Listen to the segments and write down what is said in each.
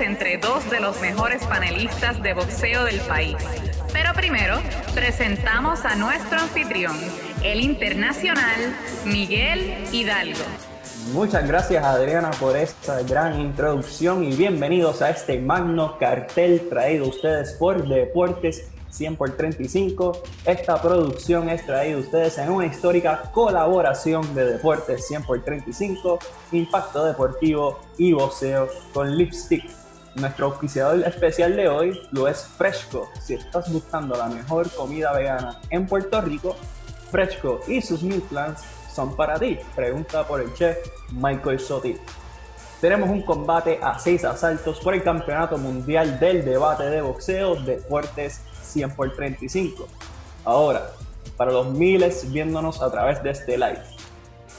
entre dos de los mejores panelistas de boxeo del país. Pero primero, presentamos a nuestro anfitrión, el internacional Miguel Hidalgo. Muchas gracias Adriana por esta gran introducción y bienvenidos a este magno cartel traído a ustedes por Deportes 100 por 35. Esta producción es traída a ustedes en una histórica colaboración de Deportes 100 por 35, Impacto Deportivo y Boxeo con Lipstick. Nuestro auspiciador especial de hoy lo es Fresco. Si estás buscando la mejor comida vegana en Puerto Rico, Fresco y sus meal plans son para ti. Pregunta por el chef Michael Sotti. Tenemos un combate a seis asaltos por el Campeonato Mundial del Debate de Boxeo Deportes 100 por 35. Ahora, para los miles viéndonos a través de este live,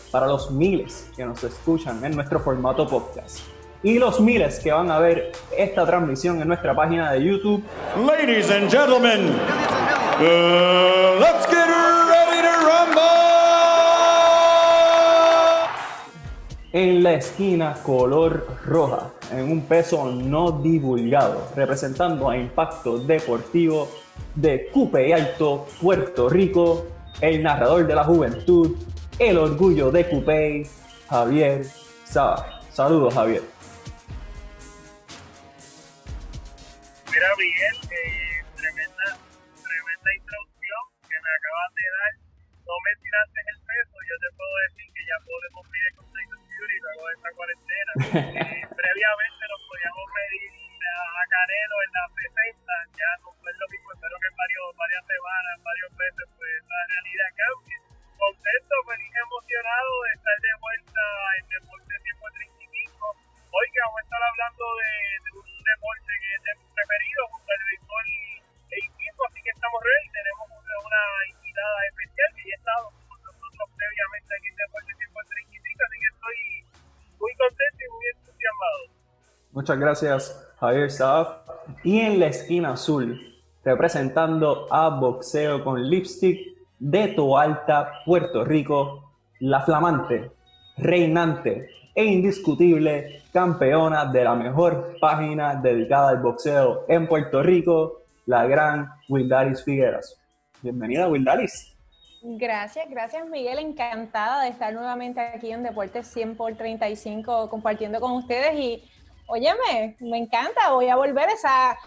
para los miles que nos escuchan en nuestro formato podcast y los miles que van a ver esta transmisión en nuestra página de YouTube. Ladies and gentlemen, uh, let's get ready to rumble. En la esquina color roja, en un peso no divulgado, representando a Impacto Deportivo de Cupe y Alto, Puerto Rico, el narrador de la juventud, el orgullo de Cupey, Javier Saba. Saludos, Javier. Mira, Miguel, eh, tremenda, tremenda introducción que me acabas de dar. No me tiraste el peso, yo te puedo decir que ya podemos pedir con Fury luego de esta cuarentena. Eh, previamente nos podíamos pedir a Canelo en la 60, ya no fue lo mismo, espero que en varios, varias semanas, varios meses, pues la realidad cambie. Contento, feliz, emocionado de estar de vuelta en Deporte 135. Hoy que vamos a estar hablando de, de un deporte que es de mis preferidos, junto al béisbol e equipo, así que estamos ready. Tenemos una, invitada especial que ya ha estado con nosotros previamente aquí en Deporte 135, así que estoy muy contento y muy entusiasmado. Muchas gracias, Javier Saab. Y en la esquina azul, representando a Boxeo con Lipstick de Toalta, Puerto Rico, la flamante, reinante e indiscutible campeona de la mejor página dedicada al boxeo en Puerto Rico, la gran Wildaris Figueras. Bienvenida, Wildaris. Gracias, gracias Miguel, encantada de estar nuevamente aquí en Deportes 100 por 35 compartiendo con ustedes y óyeme, me encanta, voy a volver, esa,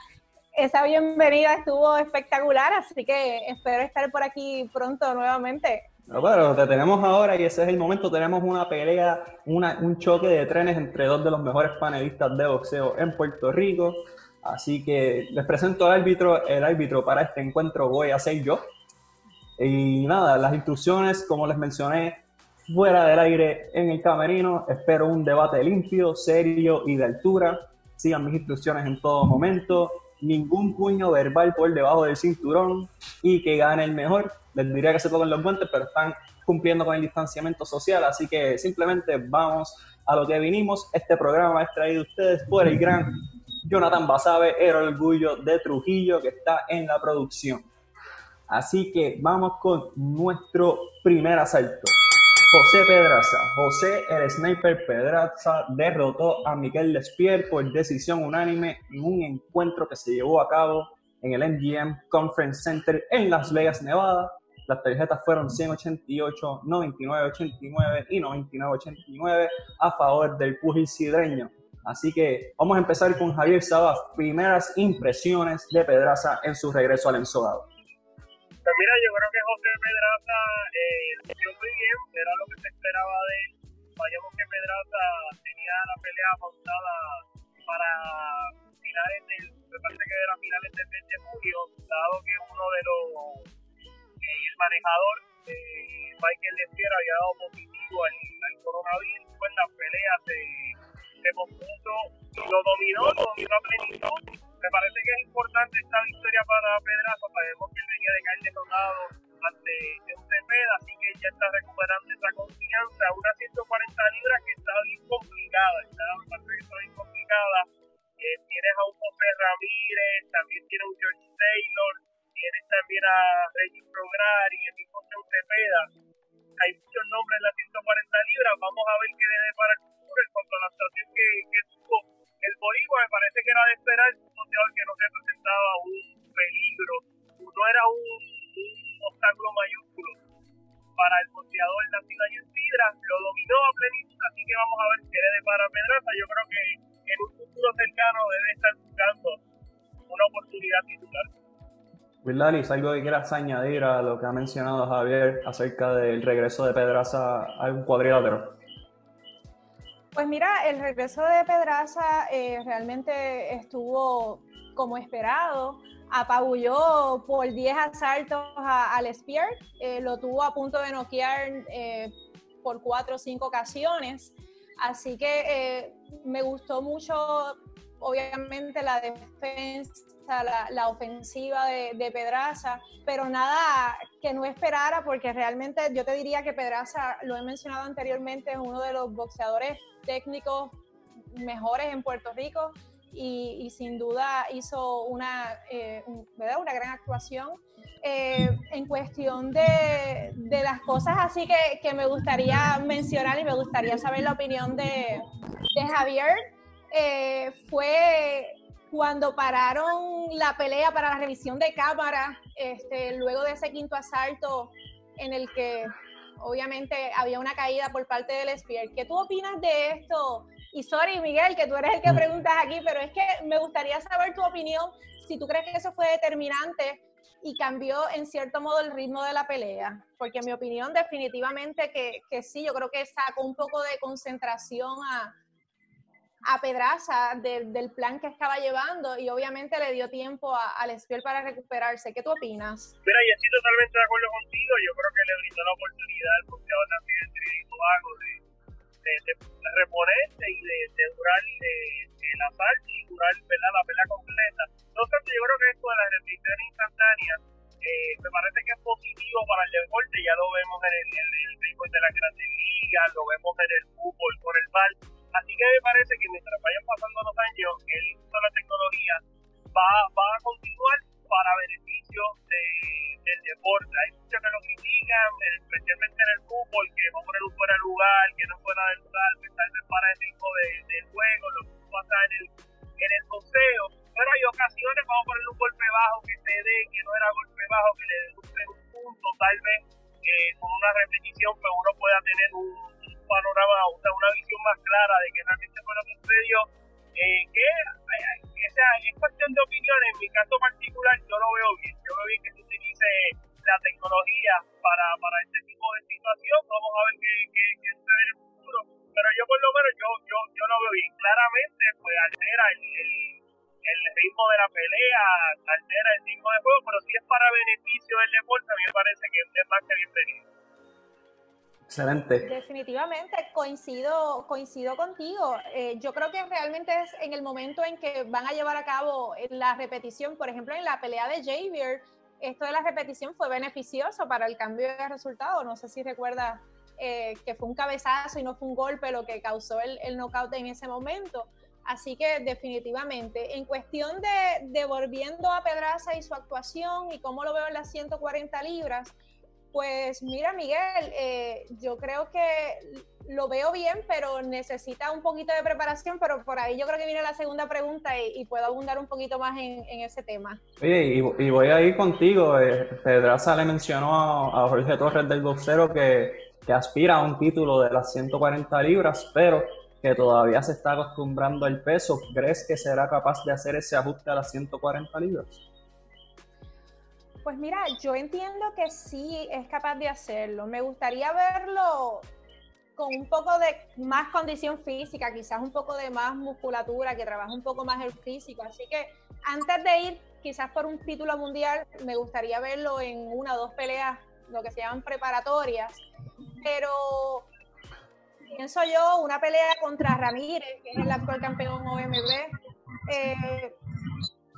esa bienvenida estuvo espectacular, así que espero estar por aquí pronto nuevamente. No, pero te tenemos ahora y ese es el momento, tenemos una pelea, una, un choque de trenes entre dos de los mejores panelistas de boxeo en Puerto Rico, así que les presento al árbitro, el árbitro para este encuentro voy a ser yo. Y nada, las instrucciones, como les mencioné, fuera del aire en el camerino. Espero un debate limpio, serio y de altura. Sigan mis instrucciones en todo momento. Ningún puño verbal por debajo del cinturón y que gane el mejor. Les diría que se toquen los guantes, pero están cumpliendo con el distanciamiento social, así que simplemente vamos a lo que vinimos. Este programa es traído ustedes por el gran Jonathan Basabe, el orgullo de Trujillo, que está en la producción. Así que vamos con nuestro primer asalto. José Pedraza. José, el sniper Pedraza, derrotó a Miguel Despier por decisión unánime en un encuentro que se llevó a cabo en el MGM Conference Center en Las Vegas, Nevada. Las tarjetas fueron 188, 99.89 y 99.89 a favor del pugil sidreño. Así que vamos a empezar con Javier Sabas. Primeras impresiones de Pedraza en su regreso al ensodado. Pues mira, yo Pedraza eh, muy bien, era lo que se esperaba de él. Vayamos que Pedraza tenía la pelea montada para finales del, me parece que era finales del mes de julio, dado que uno de los, eh, el manejador, eh, Michael Lestier, había dado positivo al, al coronavirus, pues la pelea se, se compuso, lo dominó, lo dominó a plenitud me parece que es importante esta victoria para Pedraza. Sabemos que él venía de caer derrotado ante un Cepeda, así que ya está recuperando esa confianza. Una 140 libras que está bien complicada, está, está bien complicada. Eh, tienes a un José Ramírez, también tienes a un George Taylor, tienes también a Reggie Prograri, el mismo Cepeda. Hay muchos nombres en las 140 libras. Vamos a ver qué le dé para el futuro en cuanto a la situación que, que tuvo el Boricua. Me parece que era de esperar que no representaba un para el boxeador nacido en Sidra, lo dominó a plenitud, así que vamos a ver qué le depara Pedraza. Yo creo que en un futuro cercano debe estar buscando una oportunidad titular. Wildalis, ¿algo que quieras añadir a lo que ha mencionado Javier acerca del regreso de Pedraza al cuadrilátero? Pues mira, el regreso de Pedraza eh, realmente estuvo como esperado. Apabulló por 10 asaltos al Spear, eh, lo tuvo a punto de noquear eh, por 4 o 5 ocasiones. Así que me gustó mucho, obviamente, la defensa la, ofensiva de, Pedraza, pero nada que no esperara, porque realmente yo te diría que Pedraza, lo he mencionado anteriormente, es uno de los boxeadores técnicos mejores en Puerto Rico y, sin duda hizo una, eh, una gran actuación. Eh, en cuestión de, de, las cosas así que, que, me gustaría mencionar y me gustaría saber la opinión de, de Javier, eh, fue cuando pararon la pelea para la revisión de cámara, este, luego de ese quinto asalto en el que obviamente había una caída por parte del Spear. ¿Qué tú opinas de esto? Y sorry, Miguel, que tú eres el que mm. preguntas aquí, pero es que me gustaría saber tu opinión, si tú crees que eso fue determinante y cambió en cierto modo el ritmo de la pelea. Porque en mi opinión definitivamente que, que sí, yo creo que sacó un poco de concentración a, a Pedraza del plan que estaba llevando y obviamente le dio tiempo al Espiel para recuperarse. ¿Qué tú opinas? Mira, yo estoy totalmente de acuerdo contigo. Yo creo que le brindó la oportunidad al boxeador también de de, de, de, reponerse y de, durar eh, el asalto y durar la pelea completa. Obstante, yo creo que esto de las repeticiones instantáneas eh, me parece que es positivo para el deporte. Ya lo vemos en el, el béisbol de la Grandes Ligas, lo vemos en el fútbol con el bal Así que me parece que mientras vayan pasando los años, el uso de la tecnología va, va a continuar para beneficio de, del deporte. Hay muchos que lo critican, especialmente en el fútbol, que a poner un fuera lugar, que no fuera del lugar, que está en el paradigma de, del juego, lo que pasa en el, en el boxeo. Pero hay ocasiones, vamos a poner un golpe bajo que se dé, que no era golpe bajo, que le dé un punto, tal vez eh, con una repetición, pues uno pueda tener un panorama, una, una visión más clara de que realmente fue lo que sucedió. Eh, que eh, o sea, es cuestión de opinión, en mi caso particular yo lo veo bien, yo veo bien que se utilice la tecnología para, para este tipo de situación, vamos a ver qué, qué, qué sucede en el futuro, pero yo por lo menos yo, yo, yo lo veo bien, claramente pues altera el, el, el ritmo de la pelea, altera el ritmo de juego, pero si es para beneficio del deporte, a mí me parece que es más que bienvenido. Excelente. Definitivamente, coincido, coincido contigo. Eh, yo creo que realmente es en el momento en que van a llevar a cabo la repetición, por ejemplo, en la pelea de Javier, esto de la repetición fue beneficioso para el cambio de resultado. No sé si recuerdas eh, que fue un cabezazo y no fue un golpe lo que causó el, el knockout en ese momento. Así que definitivamente, en cuestión de, de volviendo a Pedraza y su actuación y cómo lo veo en las 140 libras, pues mira Miguel, eh, yo creo que lo veo bien, pero necesita un poquito de preparación, pero por ahí yo creo que viene la segunda pregunta y, puedo abundar un poquito más en, ese tema. Oye, y, voy a ir contigo. Eh, Pedraza le mencionó a, Jorge Torres del boxero que, que aspira a un título de las 140 libras, pero que todavía se está acostumbrando al peso. ¿Crees que será capaz de hacer ese ajuste a las 140 libras? Pues mira, yo entiendo que sí es capaz de hacerlo. Me gustaría verlo con un poco de más condición física, quizás un poco de más musculatura, que trabaje un poco más el físico. Así que antes de ir quizás por un título mundial, me gustaría verlo en una o dos peleas, lo que se llaman preparatorias. Pero pienso yo, una pelea contra Ramírez, que es el actual campeón OMB, eh,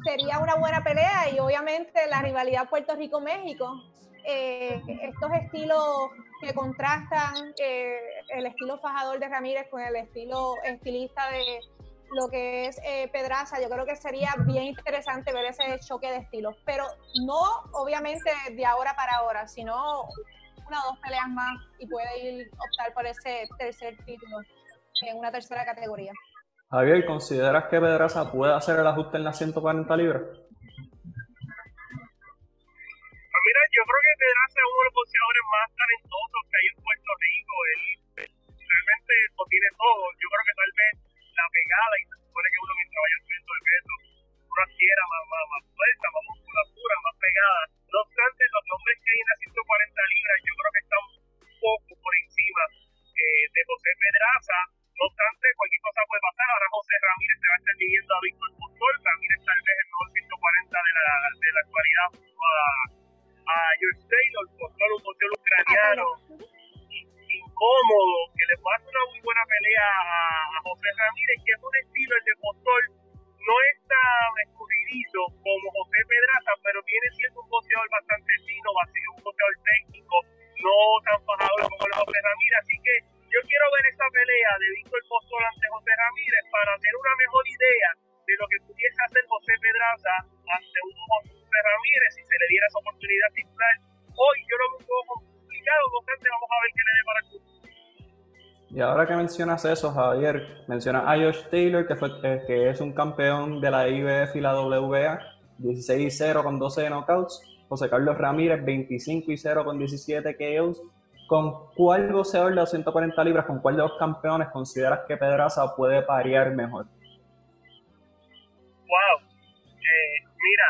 sería una buena pelea y obviamente la rivalidad Puerto Rico-México, eh, estos estilos que contrastan eh, el estilo fajador de Ramírez con el estilo estilista de lo que es eh, Pedraza, yo creo que sería bien interesante ver ese choque de estilos, pero no obviamente de ahora para ahora, sino una o dos peleas más y puede ir optar por ese tercer título en una tercera categoría. Javier, ¿consideras que Pedraza puede hacer el ajuste en las 140 libras? Pues mira, yo creo que Pedraza es uno de los boxeadores más talentosos que hay en Puerto Rico. Él, realmente lo tiene todo. Yo creo que tal vez la pegada, y se supone que uno mientras vaya subiendo de peso, uno adquiera más, más, más fuerza, más musculatura, más pegada. No obstante, los nombres que hay en las 140 libras yo creo que están un poco por encima eh, de José Pedraza no obstante, cualquier cosa puede pasar. Ahora José Ramírez se va a estar midiendo a Víctor Postol. Ramírez tal vez el mejor 140 de la, de la actualidad a, a George Taylor. Postol, un boxeo ucraniano incómodo, que le puede hacer una muy buena pelea a, a José Ramírez, que es un estilo, el de Postol, no es tan escurridizo como José Pedraza, pero viene siendo un boxeador bastante fino, un boxeador técnico, no tan fajado como el José Ramírez, así que yo quiero ver esa pelea de Víctor Postol ante José Ramírez para tener una mejor idea de lo que pudiese hacer José Pedraza ante un José Ramírez si se le diera esa oportunidad titular. Hoy yo lo veo un complicado, no vamos a ver qué le dé para el y ahora que mencionas eso, Javier, mencionas a Josh Taylor, que, fue, eh, que es un campeón de la IBF y la WBA, 16 0 con 12 knockouts. José Carlos Ramírez, 25 y 0 con 17 KOs. ¿Con cuál boxeador de 240 libras, con cuál de los campeones consideras que Pedraza puede parear mejor? Wow, eh, mira,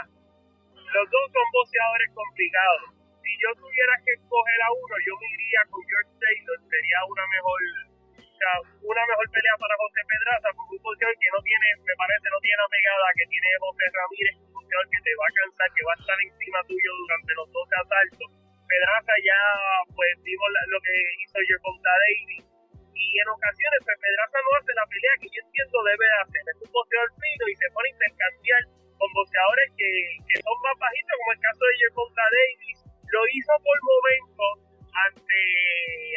los dos son boxeadores complicados. Si yo tuviera que escoger a uno, yo me iría con George Taylor, sería una mejor, una mejor pelea para José Pedraza, porque un boxeador que no tiene, me parece, no tiene la pegada que tiene José Ramírez, un boxeador que te va a cansar, que va a estar encima tuyo durante los dos asaltos Pedraza ya pues vimos lo que hizo Gervonta Davis y en ocasiones pues Pedraza no hace la pelea que yo entiendo debe hacer, es un boxeador fino y se pone a intercambiar con boxeadores que, que son más bajitos como el caso de Gervonta Davis, lo hizo por momentos ante,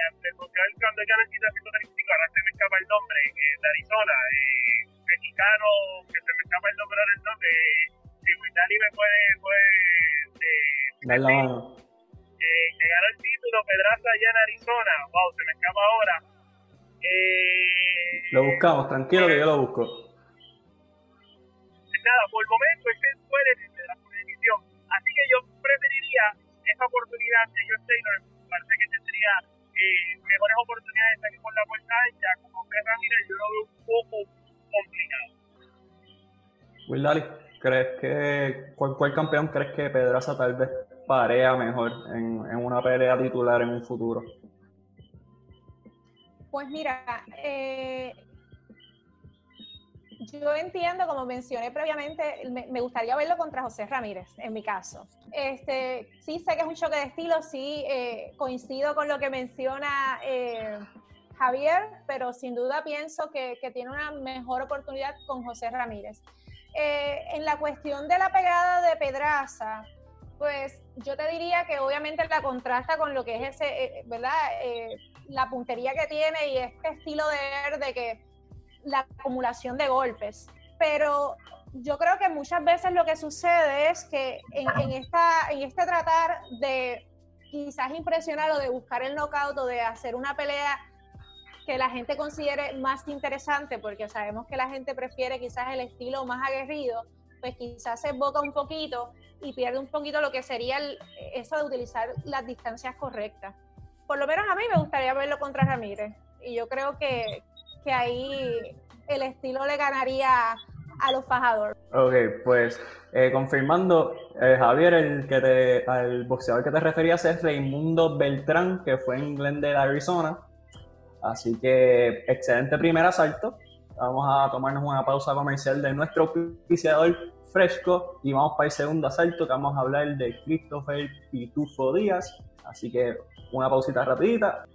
ante el boxeador cuando gana el 135, ahora se me escapa el nombre, eh, de Arizona, eh, mexicano, que se me escapa el nombre del nombre, eh, si Dani me puede, puede eh, eh, que ganó el título Pedraza allá en Arizona. Wow, se me escapa ahora. Eh, lo buscamos, tranquilo que yo lo busco. Nada, por el momento este puede de la edición. Así que yo preferiría esa oportunidad de George Taylor. Parece que tendría eh, mejores oportunidades de salir por la puerta ancha. Como que Ramírez, yo lo veo un poco complicado. Will Dali, ¿crees que cuál, cuál campeón crees que Pedraza tal vez parea mejor en, en una pelea titular en un futuro? Pues mira, eh, yo entiendo, como mencioné previamente, me, gustaría verlo contra José Ramírez, en mi caso. Este, sí sé que es un choque de estilo, sí eh, coincido con lo que menciona eh, Javier, pero sin duda pienso que, que, tiene una mejor oportunidad con José Ramírez. en la cuestión de la pegada de Pedraza, pues yo te diría que obviamente la contrasta con lo que es ese, eh, ¿verdad? Eh, la puntería que tiene y este estilo de de que la acumulación de golpes. Pero yo creo que muchas veces lo que sucede es que en, esta, en este tratar de quizás impresionar o de buscar el knockout o de hacer una pelea que la gente considere más interesante, porque sabemos que la gente prefiere quizás el estilo más aguerrido, pues quizás se boca un poquito y pierde un poquito lo que sería eso de utilizar las distancias correctas. Por lo menos a mí me gustaría verlo contra Ramírez. Y yo creo que, que ahí el estilo le ganaría a los fajadores. Ok, pues eh, confirmando, eh, Javier, el que te, al boxeador que te referías es Raimundo Beltrán, que fue en Glendale, Arizona. Así que excelente primer asalto. Vamos a tomarnos una pausa comercial de nuestro oficiador fresco y vamos para el segundo asalto que vamos a hablar de Christopher Pitufo Díaz. Así que una pausita rapidita.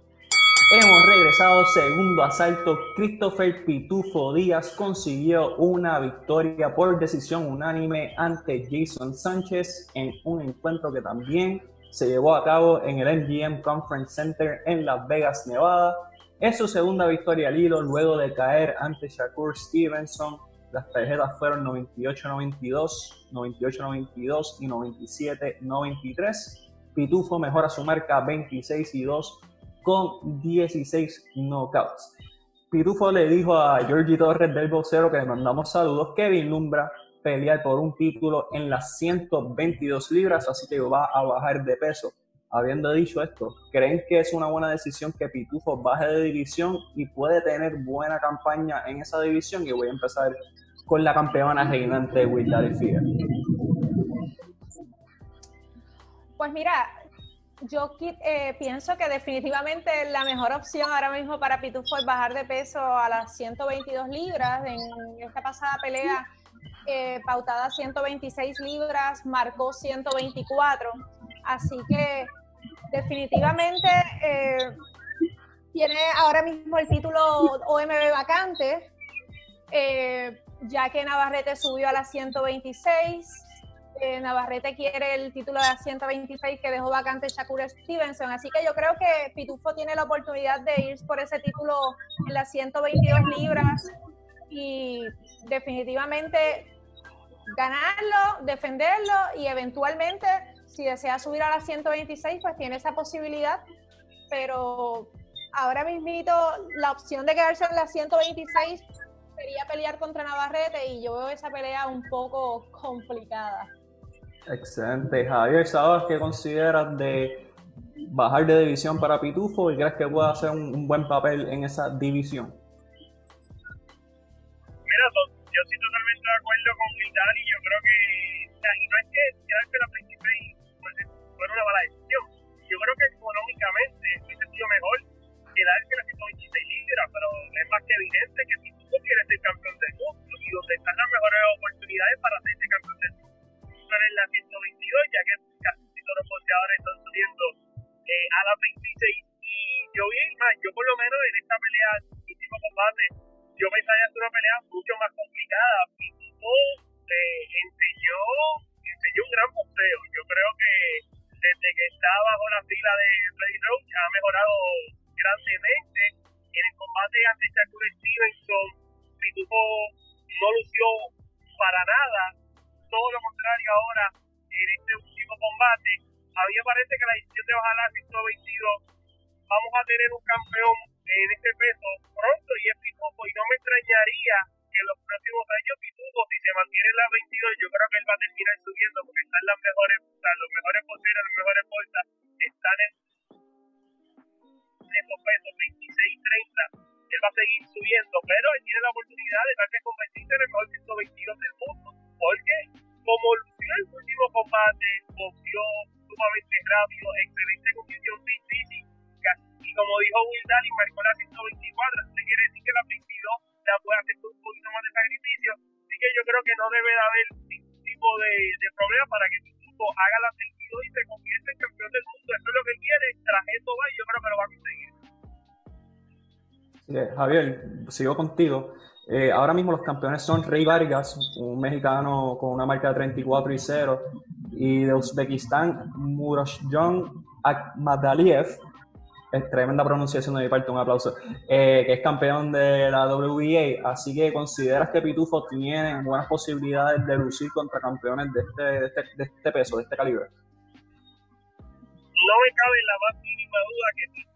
Hemos regresado, segundo asalto. Christopher Pitufo Díaz consiguió una victoria por decisión unánime ante Jason Sánchez en un encuentro que también se llevó a cabo en el MGM Conference Center en Las Vegas, Nevada. Es su segunda victoria al hilo luego de caer ante Shakur Stevenson. Las tarjetas fueron 98-92, 98-92 y 97-93. Pitufo mejora su marca 26 y 2 con 16 knockouts. Pitufo le dijo a Georgie Torres del boxero que le mandamos saludos que vislumbra pelear por un título en las 122 libras, así que va a bajar de peso. Habiendo dicho esto, ¿creen que es una buena decisión que Pitufo baje de división y puede tener buena campaña en esa división? Y voy a empezar con la campeona reinante Wildari Fear. Pues mira, yo eh, pienso que definitivamente la mejor opción ahora mismo para Pitufo es bajar de peso a las 122 libras. En esta pasada pelea eh, pautada 126 libras, marcó 124. Así que definitivamente eh, tiene ahora mismo el título OMB vacante, ya que Navarrete subió a las 126 Navarrete quiere el título de 126 que dejó vacante Shakur Stevenson. Así que yo creo que Pitufo tiene la oportunidad de ir por ese título en las 122 libras y definitivamente ganarlo, defenderlo y eventualmente, si desea subir a las 126, pues tiene esa posibilidad. Pero ahora mismito la opción de quedarse en las 126 sería pelear contra Navarrete y yo veo esa pelea un poco complicada. Excelente. Javier, ¿sabes qué consideras de bajar de división para Pitufo y crees que puede hacer un, buen papel en esa división? Mira, yo estoy totalmente de acuerdo con Vidal y yo creo que, o sea, y no es que ya que la principio fue una mala decisión. Yo creo que económicamente hubiese sido mejor quedarse en las 126 libras, pero es más que evidente que Pitufo quiere ser campeón del mundo y donde están las mejores oportunidades para ser campeón del mundo en la 122, ya que casi todos los boxeadores están subiendo eh, a la 26. Y yo bien, más, yo por lo menos en esta pelea, último combate, yo pensaría hacer una pelea mucho más complicada. Pitufo eh, enseñó, enseñó un gran boxeo. Yo creo que desde que está bajo la fila de Freddy Roach ha mejorado grandemente. En el combate ante Shakur Stevenson, Pitufo no lució para nada todo lo contrario ahora en este último combate. A mí me parece que la decisión de a 122 vamos a tener un campeón en este peso pronto y es Pitufo y no me extrañaría en los próximos años Pitufo si se mantiene en la 22 yo creo que él va a terminar subiendo porque están las mejores, los mejores poseros, las mejores bolsas están en esos pesos 26 30 él va a seguir subiendo pero él tiene la oportunidad de darse convertirse en el mejor 122 del mundo porque como lució el último combate, boxeó sumamente rápido, excelente Javier, sigo contigo. Eh, ahora mismo los campeones son Rey Vargas, un mexicano con una marca de 34 y 0, y de Uzbekistán, Murashjon Akmadaliev, es tremenda pronunciación de mi parte, un aplauso, eh, que es campeón de la WBA, así que consideras que Pitufo tiene buenas posibilidades de lucir contra campeones de este, de este, este peso, de este calibre. No me cabe la más mínima duda que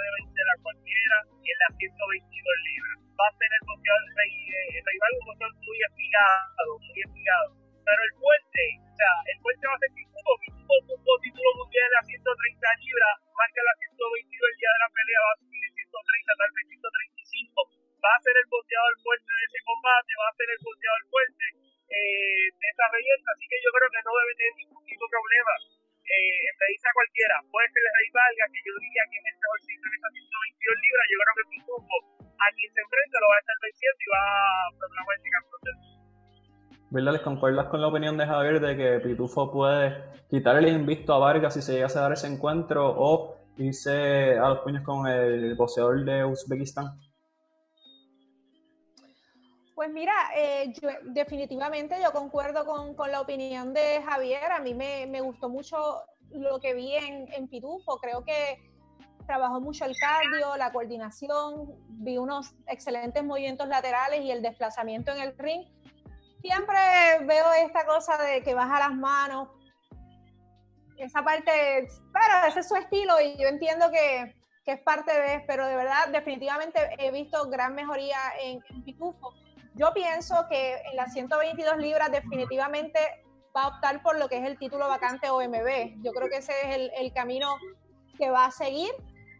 puede vencer a cualquiera en las 122 libras. Va a el boxeador rival, un boxeador muy espigado, muy espigado. Pero el puente, o sea, el puente va a ser Pitufo, Pitufo tuvo título mundial en las 130 libras, marca las 122 el día de la pelea, va a subir 130, tal vez 135. Va a ser el boxeador fuerte de ese combate, va a ser el boxeador fuerte eh, de esa belleza, así que yo creo que no debe tener ningún tipo de problema. Eh, dice a cualquiera, puede ser el Rey Valga, que yo diría que es el mejor sitio en esas 122 libras, yo creo que Pitufo a quien se enfrenta lo va a estar venciendo y va a proclamarse campeón del mundo. ¿Verdad? ¿Les concuerdas con la opinión de Javier de que Pitufo puede quitar el invicto a Vargas si se llega a dar ese encuentro o irse a los puños con el boxeador de Uzbekistán? Pues mira, eh, definitivamente yo concuerdo con, la opinión de Javier. A mí me, gustó mucho lo que vi en, Pitufo. Creo que trabajó mucho el cardio, la coordinación, vi unos excelentes movimientos laterales y el desplazamiento en el ring. Siempre veo esta cosa de que baja las manos. Esa parte, pero ese es su estilo y yo entiendo que, que es parte de, pero de verdad, definitivamente he visto gran mejoría en, en Pitufo yo pienso que en las 122 libras definitivamente va a optar por lo que es el título vacante OMB. Yo creo que ese es el, camino que va a seguir.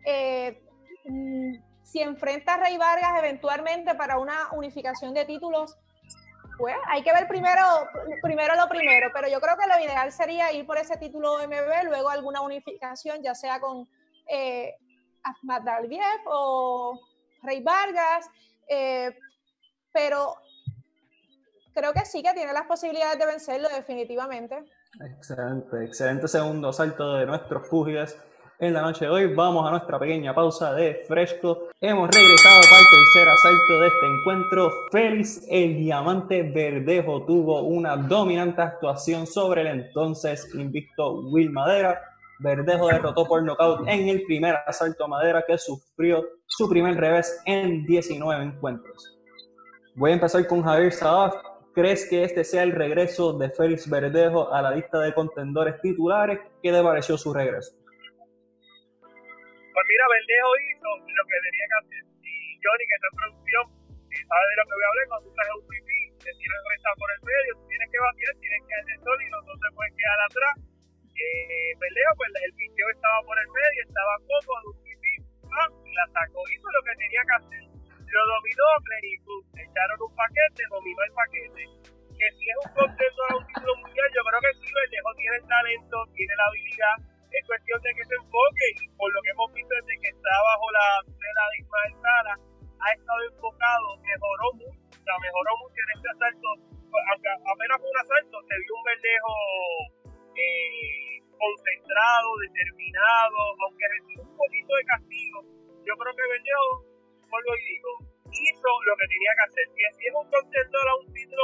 Eh, mm, si enfrenta a Rey Vargas eventualmente para una unificación de títulos, pues hay que ver primero, primero lo primero, pero yo creo que lo ideal sería ir por ese título OMB, luego alguna unificación, ya sea con eh, Ahmad Dalviev o Rey Vargas, eh, pero creo que sí que tiene las posibilidades de vencerlo definitivamente. Excelente, excelente segundo salto de nuestros púgiles en la noche de hoy. Vamos a nuestra pequeña pausa de fresco. Hemos regresado para el tercer asalto de este encuentro. Félix el Diamante Verdejo tuvo una dominante actuación sobre el entonces invicto Will Madera. Verdejo derrotó por nocaut en el primer asalto a Madera que sufrió su primer revés en 19 encuentros. Voy a empezar con Javier Sabaf. ¿Crees que este sea el regreso de Félix Verdejo a la lista de contendores titulares? ¿Qué te pareció su regreso? Pues mira, Verdejo hizo lo que tenía que hacer. Y Johnny, que está en producción, sabe de lo que voy a hablar, cuando tú en un pipí, te tienes recta por el medio, tú tienes que batear, tienes que hacer sólido, no te puedes quedar atrás. Eh, Verdejo, pues el picheo estaba por el medio, estaba cómodo, un pipí, la sacó, hizo lo que tenía que hacer lo dominó plenitud. Echaron un paquete, dominó el paquete. Que si es un contento a un título mundial, yo creo que sí, Verdejo tiene el talento, tiene la habilidad. Es cuestión de que se enfoque y por lo que hemos visto desde que está bajo la tutela de Ismael Sala, ha estado enfocado, mejoró mucho, o sea, mejoró mucho en este asalto. Aunque apenas un asalto, se vio un Verdejo eh, concentrado, determinado, aunque recibió un poquito de castigo. Yo creo que Verdejo y digo, hizo lo que tenía que hacer. Y si es un contendor a un título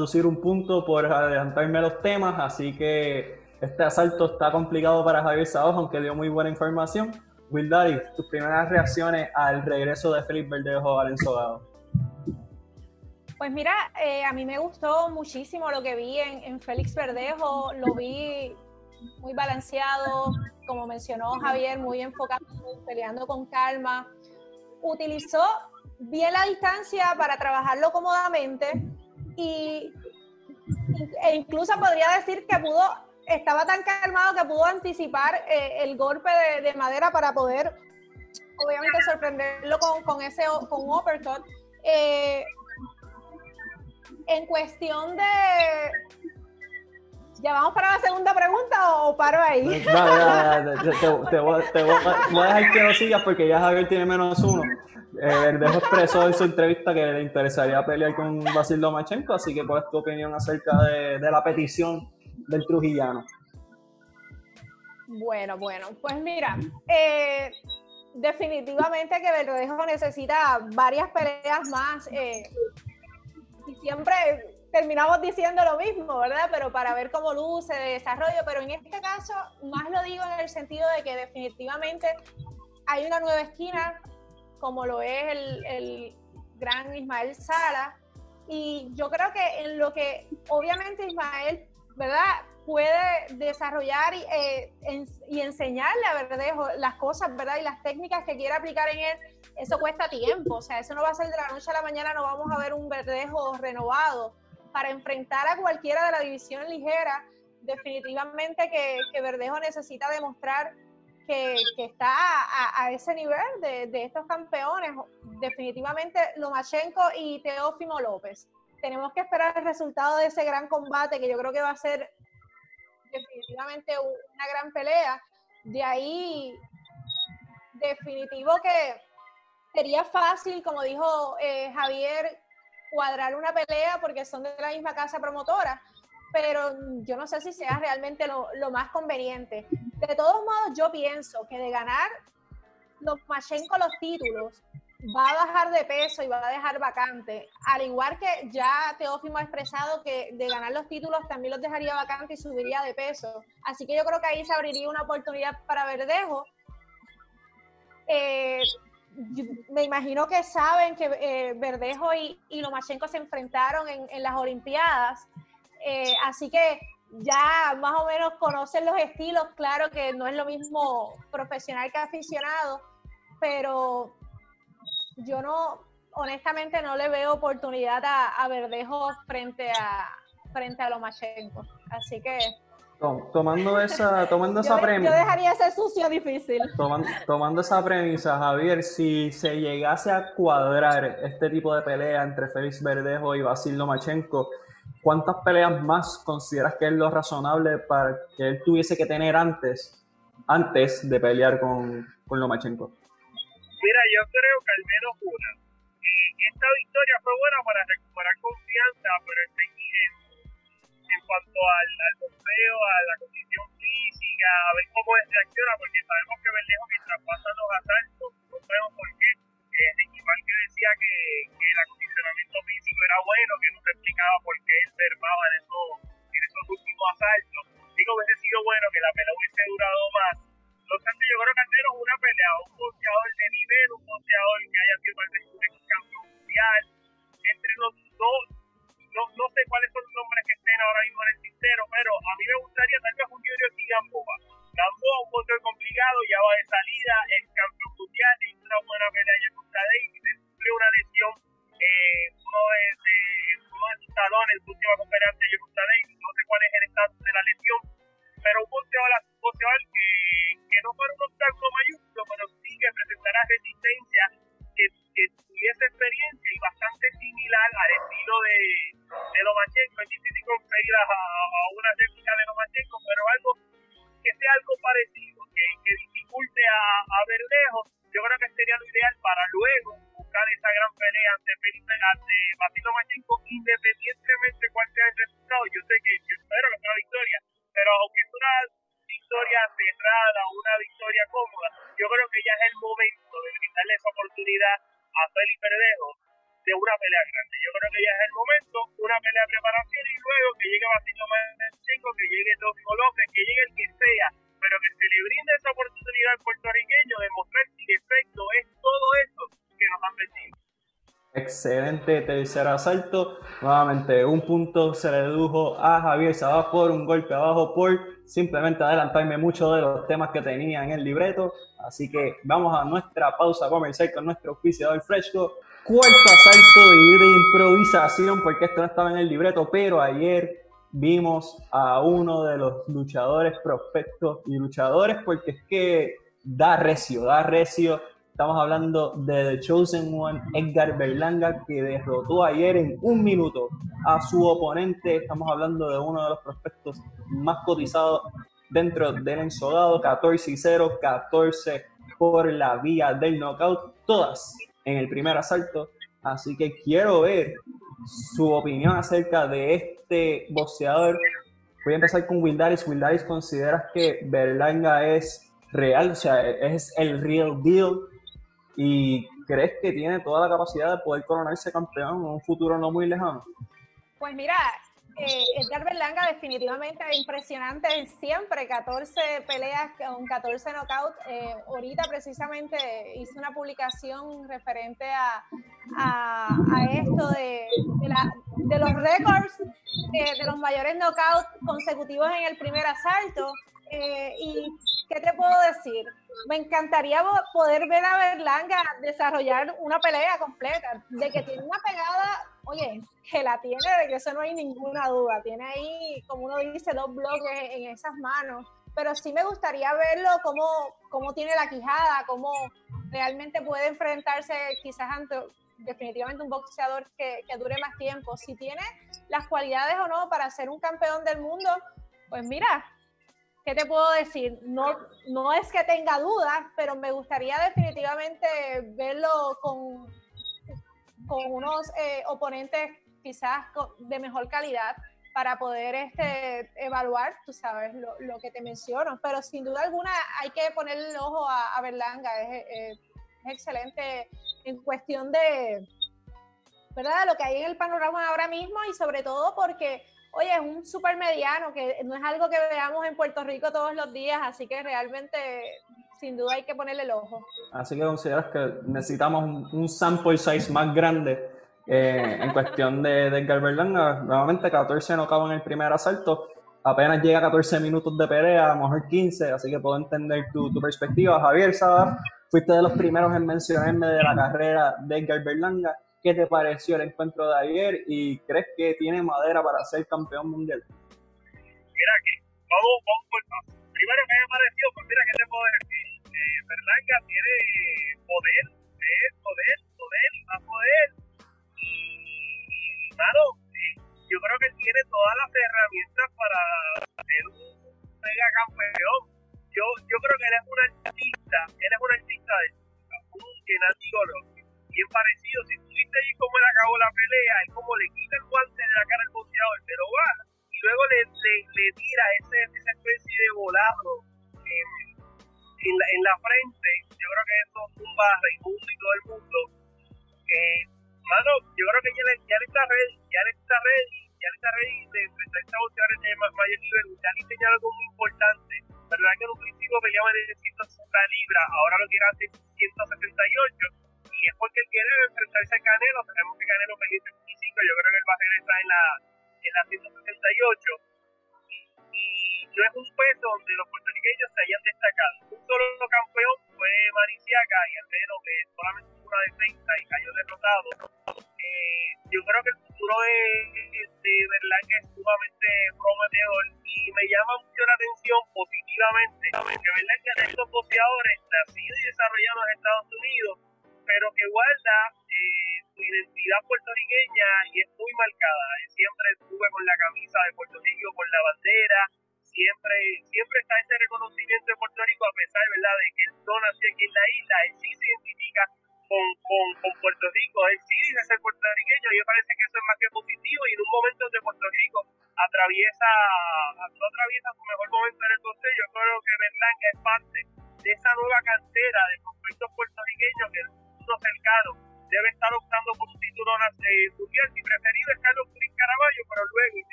a deducir un punto por adelantarme los temas, así que este asalto está complicado para Javier Saoz, aunque dio muy buena información. Will Daddy, tus primeras reacciones al regreso de Felipe Verdejo al ensogado. Pues mira, eh, a mí me gustó muchísimo lo que vi en, en Félix Verdejo, lo vi muy balanceado, como mencionó Javier, muy enfocado, peleando con calma. Utilizó bien la distancia para trabajarlo cómodamente y, e incluso podría decir que pudo, estaba tan calmado que pudo anticipar eh, el golpe de, madera para poder, obviamente, sorprenderlo con, con ese con un uppercut. Eh, en cuestión de, ¿Ya vamos para la segunda pregunta o paro ahí? te, voy, a dejar que lo sigas porque ya Javier tiene menos uno. Eh, Verdejo expresó en su entrevista que le interesaría pelear con Basil Lomachenko, así que cuál es tu opinión acerca de, la petición del trujillano. Bueno, bueno, pues mira, eh, definitivamente que Verdejo necesita varias peleas más eh, y siempre terminamos diciendo lo mismo, ¿verdad? Pero para ver cómo luce de desarrollo, pero en este caso más lo digo en el sentido de que definitivamente hay una nueva esquina, como lo es el, gran Ismael Sala, y yo creo que en lo que obviamente Ismael, ¿verdad? puede desarrollar y, eh, y enseñarle a Verdejo las cosas, ¿verdad? Y las técnicas que quiere aplicar en él, eso cuesta tiempo, o sea, eso no va a ser de la noche a la mañana, no vamos a ver un Verdejo renovado, para enfrentar a cualquiera de la división ligera, definitivamente que, Verdejo necesita demostrar que, está a, ese nivel de, estos campeones. Definitivamente Lomachenko y Teófimo López. Tenemos que esperar el resultado de ese gran combate que yo creo que va a ser definitivamente una gran pelea. De ahí, definitivo que sería fácil, como dijo eh, Javier, cuadrar una pelea porque son de la misma casa promotora, pero yo no sé si sea realmente lo, más conveniente. De todos modos, yo pienso que de ganar los Machenko los títulos, va a bajar de peso y va a dejar vacante. Al igual que ya Teófimo ha expresado que de ganar los títulos también los dejaría vacante y subiría de peso. Así que yo creo que ahí se abriría una oportunidad para Verdejo. Eh, me imagino que saben que eh, Verdejo y, y, Lomachenko se enfrentaron en, las Olimpiadas, eh, así que ya más o menos conocen los estilos, claro que no es lo mismo profesional que aficionado, pero yo no, honestamente no le veo oportunidad a, Verdejo frente a, frente a Lomachenko, así que tomando esa, tomando esa premisa. Yo dejaría ese sucio difícil. Tomando, esa premisa, Javier, si se llegase a cuadrar este tipo de pelea entre Félix Verdejo y Basil Lomachenko, ¿cuántas peleas más consideras que es lo razonable para que él tuviese que tener antes, antes de pelear con, con Lomachenko? Mira, yo creo que al menos una. esta victoria fue buena para recuperar confianza, pero seguir en cuanto al, al a la condición física, a ver cómo reacciona, porque sabemos que Berlejo mientras pasan los asaltos, no sabemos por qué, igual que decía que, que, el acondicionamiento físico era bueno, que no se explicaba por qué él mermaba en esos, en esos últimos asaltos, digo hubiese sido bueno que la pelea hubiese durado más. Lo tanto, yo creo que menos una pelea, un boxeador de nivel, un boxeador que haya sido tal vez un campeón mundial, entre los dos no, no sé cuáles son los nombres que estén ahora mismo en el tintero, pero a mí me gustaría tal vez un Junior y Gamboa. Gamboa, un control complicado, ya va de salida, es campeón mundial, y una buena pelea contra David, sufrió una lesión, eh, uno, de, de, uno de sus talones, su última conferencia contra David, no sé cuál es el estatus de la lesión, pero un boxeador, que, que no fue un obstáculo mayúsculo, pero sí que presentará resistencia que, tuviese experiencia y bastante similar al estilo de, de Lomachenko. Es difícil conseguir a, a, una réplica de Lomachenko, pero algo que sea algo parecido, que, dificulte a, a Verdejo, yo creo que sería lo ideal para luego buscar esa gran pelea ante Felipe, ante Basil Lomachenko, independientemente cuál sea el resultado. Yo sé que yo espero que sea victoria, pero aunque es una victoria cerrada, una victoria cómoda. Yo creo que ya es el momento de brindarle esa oportunidad a Felipe Verdejo de una pelea grande. Yo creo que ya es el momento, una pelea de preparación y luego que llegue Basilio Chico, que llegue Dominico López, que llegue el que sea, pero que se le brinde esa oportunidad al puertorriqueño de mostrar si efecto es todo eso que nos han vendido. Excelente tercer asalto. Nuevamente, un punto se redujo a Javier Sabás por un golpe abajo por simplemente adelantarme mucho de los temas que tenía en el libreto. Así que vamos a nuestra pausa comercial con nuestro oficiador fresco. Cuarto asalto y de improvisación, porque esto no estaba en el libreto, pero ayer vimos a uno de los luchadores prospectos y luchadores, porque es que da recio, da recio Estamos hablando de The Chosen One, Edgar Berlanga, que derrotó ayer en un minuto a su oponente. Estamos hablando de uno de los prospectos más cotizados dentro del ensodado, 14 y 0, 14 por la vía del knockout, todas en el primer asalto. Así que quiero ver su opinión acerca de este boxeador. Voy a empezar con Wildaris. Wildaris, ¿consideras que Berlanga es real? O sea, es el real deal ¿Y crees que tiene toda la capacidad de poder coronarse campeón en un futuro no muy lejano? Pues mira, eh, Edgar Berlanga definitivamente impresionante siempre, 14 peleas con 14 knockouts. Eh, ahorita precisamente hice una publicación referente a, esto de, los récords de los mayores knockouts consecutivos en el primer asalto. Eh, y ¿qué te puedo decir? Me encantaría poder ver a Berlanga desarrollar una pelea completa, de que tiene una pegada, oye, que la tiene, de que eso no hay ninguna duda. Tiene ahí, como uno dice, dos bloques en esas manos. Pero sí me gustaría verlo cómo, cómo tiene la quijada, cómo realmente puede enfrentarse quizás ante definitivamente un boxeador que, que dure más tiempo. Si tiene las cualidades o no para ser un campeón del mundo, pues mira, ¿qué te puedo decir? No, no es que tenga dudas, pero me gustaría definitivamente verlo con, con unos eh, oponentes quizás de mejor calidad para poder este, evaluar, tú sabes, lo, lo, que te menciono. Pero sin duda alguna hay que ponerle el ojo a, Berlanga. Es, es, excelente en cuestión de, ¿verdad? Lo que hay en el panorama ahora mismo y sobre todo porque oye, es un super mediano, que no es algo que veamos en Puerto Rico todos los días, así que realmente sin duda hay que ponerle el ojo. Así que consideras que necesitamos un, sample size más grande eh, en cuestión de, de Edgar Berlanga. Nuevamente 14 no acabó en el primer asalto, apenas llega a 14 minutos de pelea, a lo mejor 15, así que puedo entender tu, tu perspectiva. Javier Sadar, fuiste de los primeros en mencionarme de la carrera de Edgar Berlanga. ¿Qué te pareció el encuentro de ayer y crees que tiene madera para ser campeón mundial? Mira que vamos, vamos por paso. Primero que me pareció, pues mira que te puedo decir. Eh, Berlanga tiene poder, poder, poder, poder, más poder. Y, claro, eh, yo creo que tiene todas las herramientas para ser un mega campeón. Yo, yo creo que él es un artista, él es un artista de un Gennady bien parecido. Si tú viste ahí cómo él acabó la pelea, es como le quita el guante de la cara al boxeador, pero va, y luego le, le, le tira ese, esa especie de volado en, en, la, en la frente. Yo creo que eso tumba a Raimundo y todo el mundo. Eh, mano, yo creo que ya le, ya le está ready, ya le está ready, ya le está ready de enfrentar a esta boxeador de mayor nivel. Ya le enseñaron algo muy importante. ¿Verdad que en un principio peleaba en 160 libras, ahora lo quiere hacer 178 y es porque él quiere enfrentarse a Canelo. Sabemos que Canelo peleó 75, yo creo que el Bajel está en la, en la 168. Y no es un peso donde los y menos que solamente tuvo una defensa y cayó derrotado.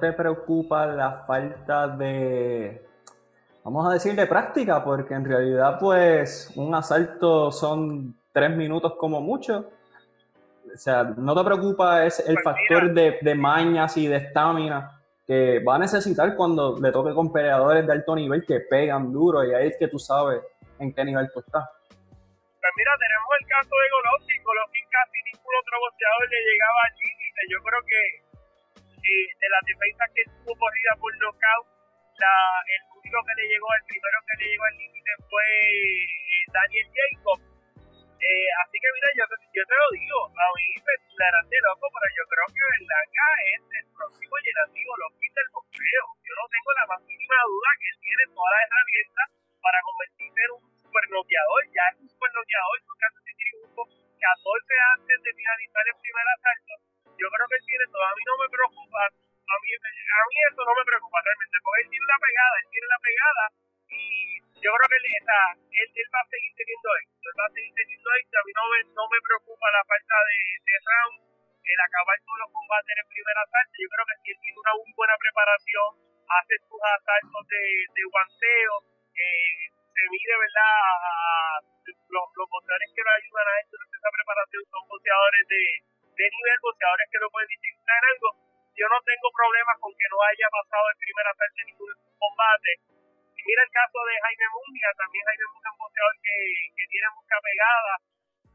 Te preocupa la falta de vamos a decir de práctica, porque en realidad pues un asalto son tres minutos como mucho. O sea, no te preocupa es el pues factor de, de, mañas y de estamina que va a necesitar cuando le toque con peleadores de alto nivel que pegan duro y ahí es que tú sabes en qué nivel tú estás. Pues mira, tenemos el caso de Golovkin. Golovkin casi ningún otro boxeador le llegaba allí. Yo creo que de las defensas que tuvo corrida por knockout, la, el único que le llegó, el primero que le llegó al límite fue eh, Daniel Jacob. Eh, así que mira, yo, yo te lo digo, a mí me darán de loco, pero yo creo que Berlanga es el próximo Yenantigo López del boxeo. Yo no tengo la más mínima duda que tiene todas las herramientas para convertirse en un supernoqueador. Ya es un supernoqueador, porque hace triunfo 14 antes de finalizar el primer asalto. Yo creo que él tiene todo. A mí no me preocupa a mí, a mí eso no me preocupa realmente, porque él tiene la pegada, él tiene la pegada y yo creo que él, está, él, va a seguir teniendo éxito, él va a seguir teniendo éxito, a mí no me, no me preocupa la falta de, de round, el acabar todos los combates en el primer asalto, yo creo que si él tiene una muy buena preparación, hace sus asaltos de, de guanteo, eh, se mide, ¿verdad? A, los, los que lo ayudan a esto, esa preparación son boxeadores de, de nivel, boxeadores que lo pueden distinguir algo, yo no tengo problemas con que no haya pasado en primera parte ningún combate. Y mira el caso de Jaime Mundia, también Jaime Mundia es un boxeador que, que tiene mucha pegada,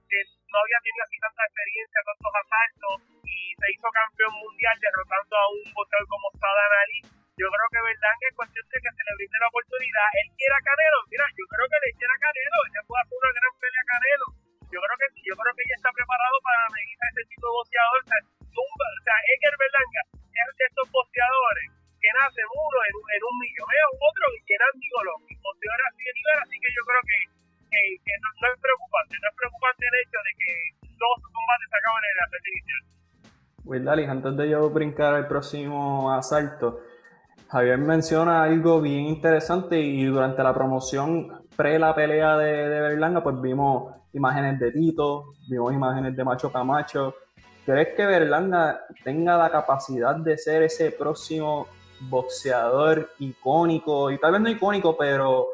que no había tenido así tanta experiencia, tantos asaltos, y se hizo campeón mundial derrotando a un boxeador como Sadan Ali. Yo creo que verdad que es cuestión de que se le brinde la oportunidad. Él quiera Canelo, mira, yo creo que le quiera Canelo, él puede hacer una gran pelea a Canelo. Yo creo que yo creo que ella está preparado para medir a ese tipo de boxeador. O sea, Edgar Berlanga es de estos boxeadores que nacen uno en, en un millón, es otro que eran digo, los boxeadores así de nivel, así que yo creo que, que, no, es preocupante, no es preocupante el hecho de que todos los combates se acaban en la repetición. Will antes de yo brincar al próximo asalto, Javier menciona algo bien interesante y durante la promoción pre la pelea de, de Berlanga, pues vimos imágenes de Tito, vimos imágenes de Macho Camacho, ¿Crees que Berlanga tenga la capacidad de ser ese próximo boxeador icónico, y tal vez no icónico, pero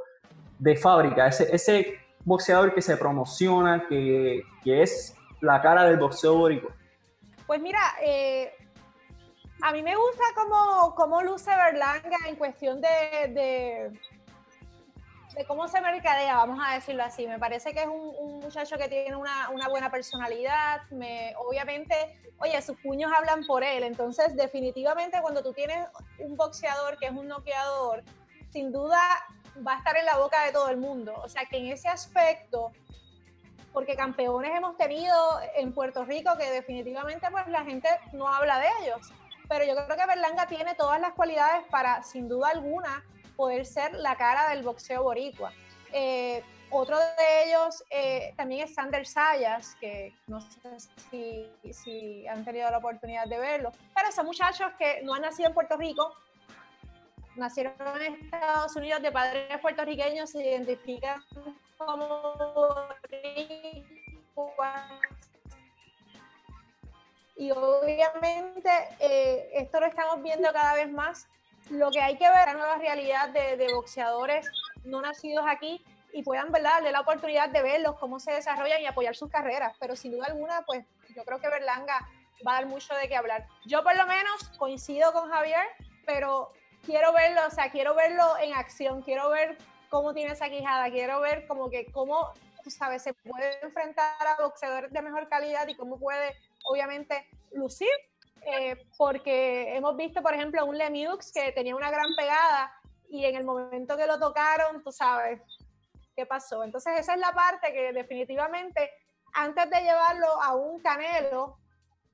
de fábrica, ese, boxeador que se promociona, que, es la cara del boxeo bórico? Pues mira, eh, a mí me gusta cómo, luce Berlanga en cuestión de cómo se mercadea, vamos a decirlo así. Me parece que es un, muchacho que tiene una, una, buena personalidad. Me, obviamente, oye, sus puños hablan por él. Entonces, definitivamente, cuando tú tienes un boxeador que es un noqueador, sin duda va a estar en la boca de todo el mundo. O sea, que en ese aspecto, porque campeones hemos tenido en Puerto Rico que definitivamente pues la gente no habla de ellos. Pero yo creo que Berlanga tiene todas las cualidades para, sin duda alguna, poder ser la cara del boxeo boricua. Eh, otro de ellos eh, también es Sander Sayas, que no sé si, si, han tenido la oportunidad de verlo, pero son muchachos que no han nacido en Puerto Rico, nacieron en Estados Unidos de padres puertorriqueños, se identifican como y obviamente eh, esto lo estamos viendo cada vez más lo que hay que ver es la nueva realidad de, boxeadores no nacidos aquí y puedan darle la oportunidad de verlos, cómo se desarrollan y apoyar sus carreras. Pero sin duda alguna, pues yo creo que Berlanga va a dar mucho de qué hablar. Yo por lo menos coincido con Javier, pero quiero verlo, o sea, quiero verlo en acción, quiero ver cómo tiene esa quijada, quiero ver como que cómo tú sabes, se puede enfrentar a boxeadores de mejor calidad y cómo puede, obviamente, lucir. Eh, porque hemos visto, por ejemplo, un Lemieux que tenía una gran pegada y en el momento que lo tocaron, tú sabes qué pasó. Entonces, esa es la parte que definitivamente, antes de llevarlo a un canelo,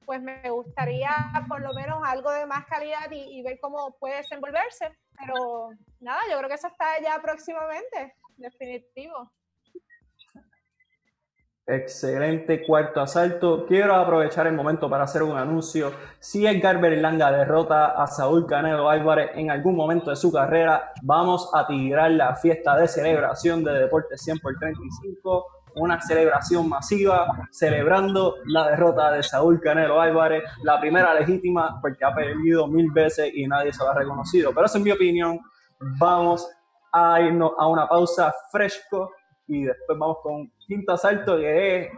pues me gustaría por lo menos algo de más calidad y, ver cómo puede desenvolverse. Pero nada, yo creo que eso está ya próximamente, definitivo. Excelente cuarto asalto. Quiero aprovechar el momento para hacer un anuncio. Si Edgar Berlanga derrota a Saúl Canelo Álvarez en algún momento de su carrera, vamos a tirar la fiesta de celebración de Deportes 100 por 35 una celebración masiva celebrando la derrota de Saúl Canelo Álvarez, la primera legítima porque ha perdido mil veces y nadie se lo ha reconocido. Pero eso es mi opinión. Vamos a irnos a una pausa fresco y después vamos con quinto asalto que es,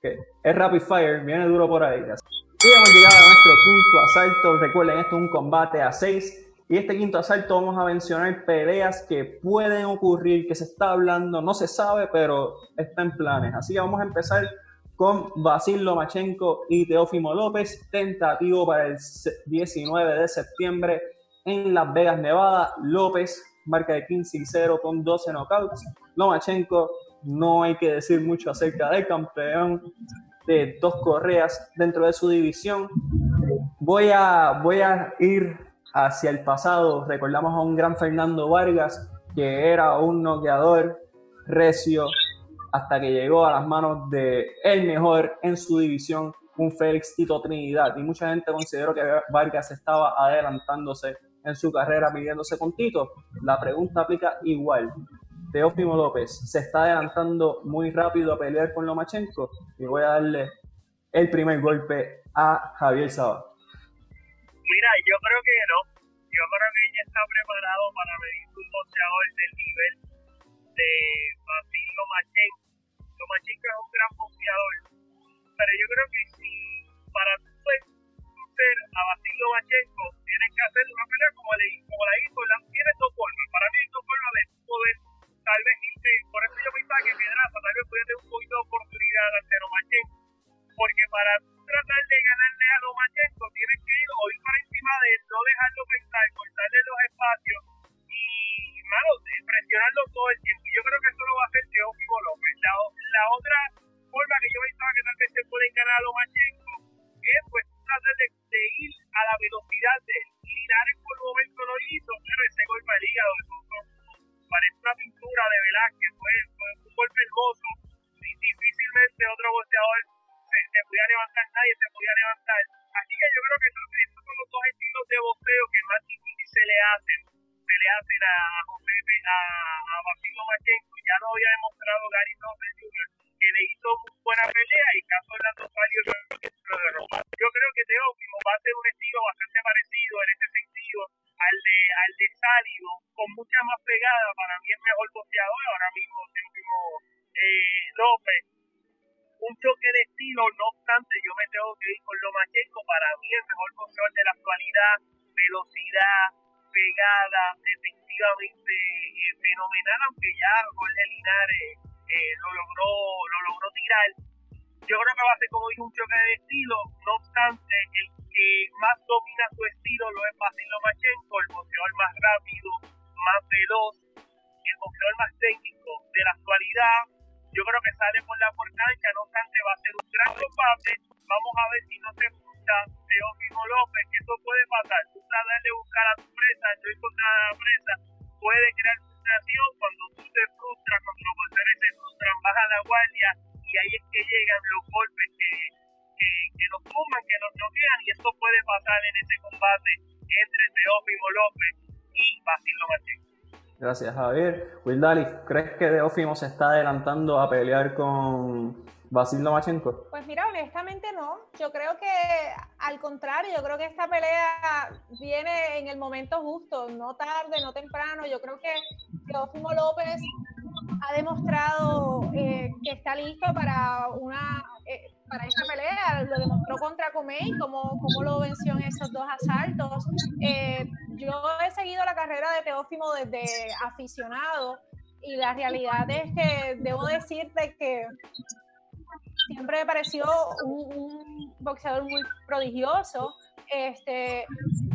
que es rapid fire, viene duro por ahí. Y hemos llegado a nuestro quinto asalto. Recuerden, esto es un combate a seis y este quinto asalto vamos a mencionar peleas que pueden ocurrir, que se está hablando, no se sabe, pero está en planes. Así que vamos a empezar con Basil Lomachenko y Teófimo López, tentativo para el 19 de septiembre en Las Vegas, Nevada. López marca de 15 y 0 con 12 knockouts. Lomachenko, no hay que decir mucho acerca del campeón de dos correas dentro de su división. Voy a, voy a ir hacia el pasado, recordamos a un gran Fernando Vargas que era un noqueador recio hasta que llegó a las manos de el mejor en su división, un Félix Tito Trinidad. Y mucha gente consideró que Vargas estaba adelantándose en su carrera midiéndose con Tito. La pregunta aplica igual. Teófimo López se está adelantando muy rápido a pelear con Lomachenko y voy a darle el primer golpe a Javier Saba. Mira, yo creo que no. Yo creo que ella está preparado para medir un boxeador del nivel de Basil Lomachenko. Lomachenko es un gran boxeador, pero yo creo que si para tú ser a Basil Lomachenko tienes que hacer una pelea como, la hizo, la, tiene dos formas. Para mí dos formas de poder tal vez irse, por eso yo pensaba que Pedraza tal vez pudiera tener un poquito de oportunidad ante Lomachenko, porque para tratar de ganarle a Lomachenko tienes que ir o ir para encima de él, no dejarlo pensar, cortarle los espacios y, malo, presionarlo todo el tiempo. Yo creo que eso lo va a hacer Teófimo López. La, la otra forma que yo pensaba que tal vez se pueden ganar a Lomachenko es pues tratar de, de, ir a la velocidad de él. Linares por el momento lo hizo, pero ese golpe al hígado de Velázquez, fue, un golpe hermoso y difícilmente otro boxeador se, podía levantar, nadie se podía levantar. Así que yo creo que estos, son los dos estilos de boxeo que más difícil se le hacen, se le hacen a José, a, a Javier. Wildali, ¿crees que Deofimo se está adelantando a pelear con Basil Lomachenko? Pues mira, honestamente no. Yo creo que al contrario, yo creo que esta pelea viene en el momento justo, no tarde, no temprano. Yo creo que Teófimo López ha demostrado eh, que está listo para una eh, para esta pelea, lo demostró contra Comey, cómo, cómo lo venció en esos dos asaltos. Eh, yo he seguido la carrera de Teófimo desde aficionado y la realidad es que debo decirte que siempre me pareció un, boxeador muy prodigioso. Este,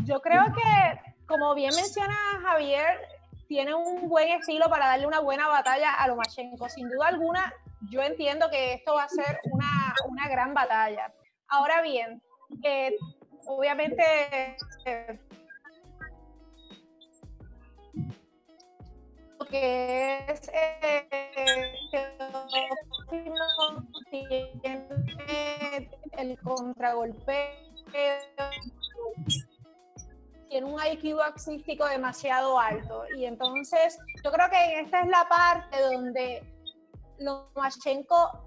yo creo que, como bien menciona Javier, tiene un buen estilo para darle una buena batalla a Lomachenko. Sin duda alguna, yo entiendo que esto va a ser una, una gran batalla. Ahora bien, eh, obviamente eh, que es eh, el contragolpe tiene un IQ axístico demasiado alto y entonces yo creo que esta es la parte donde Lomachenko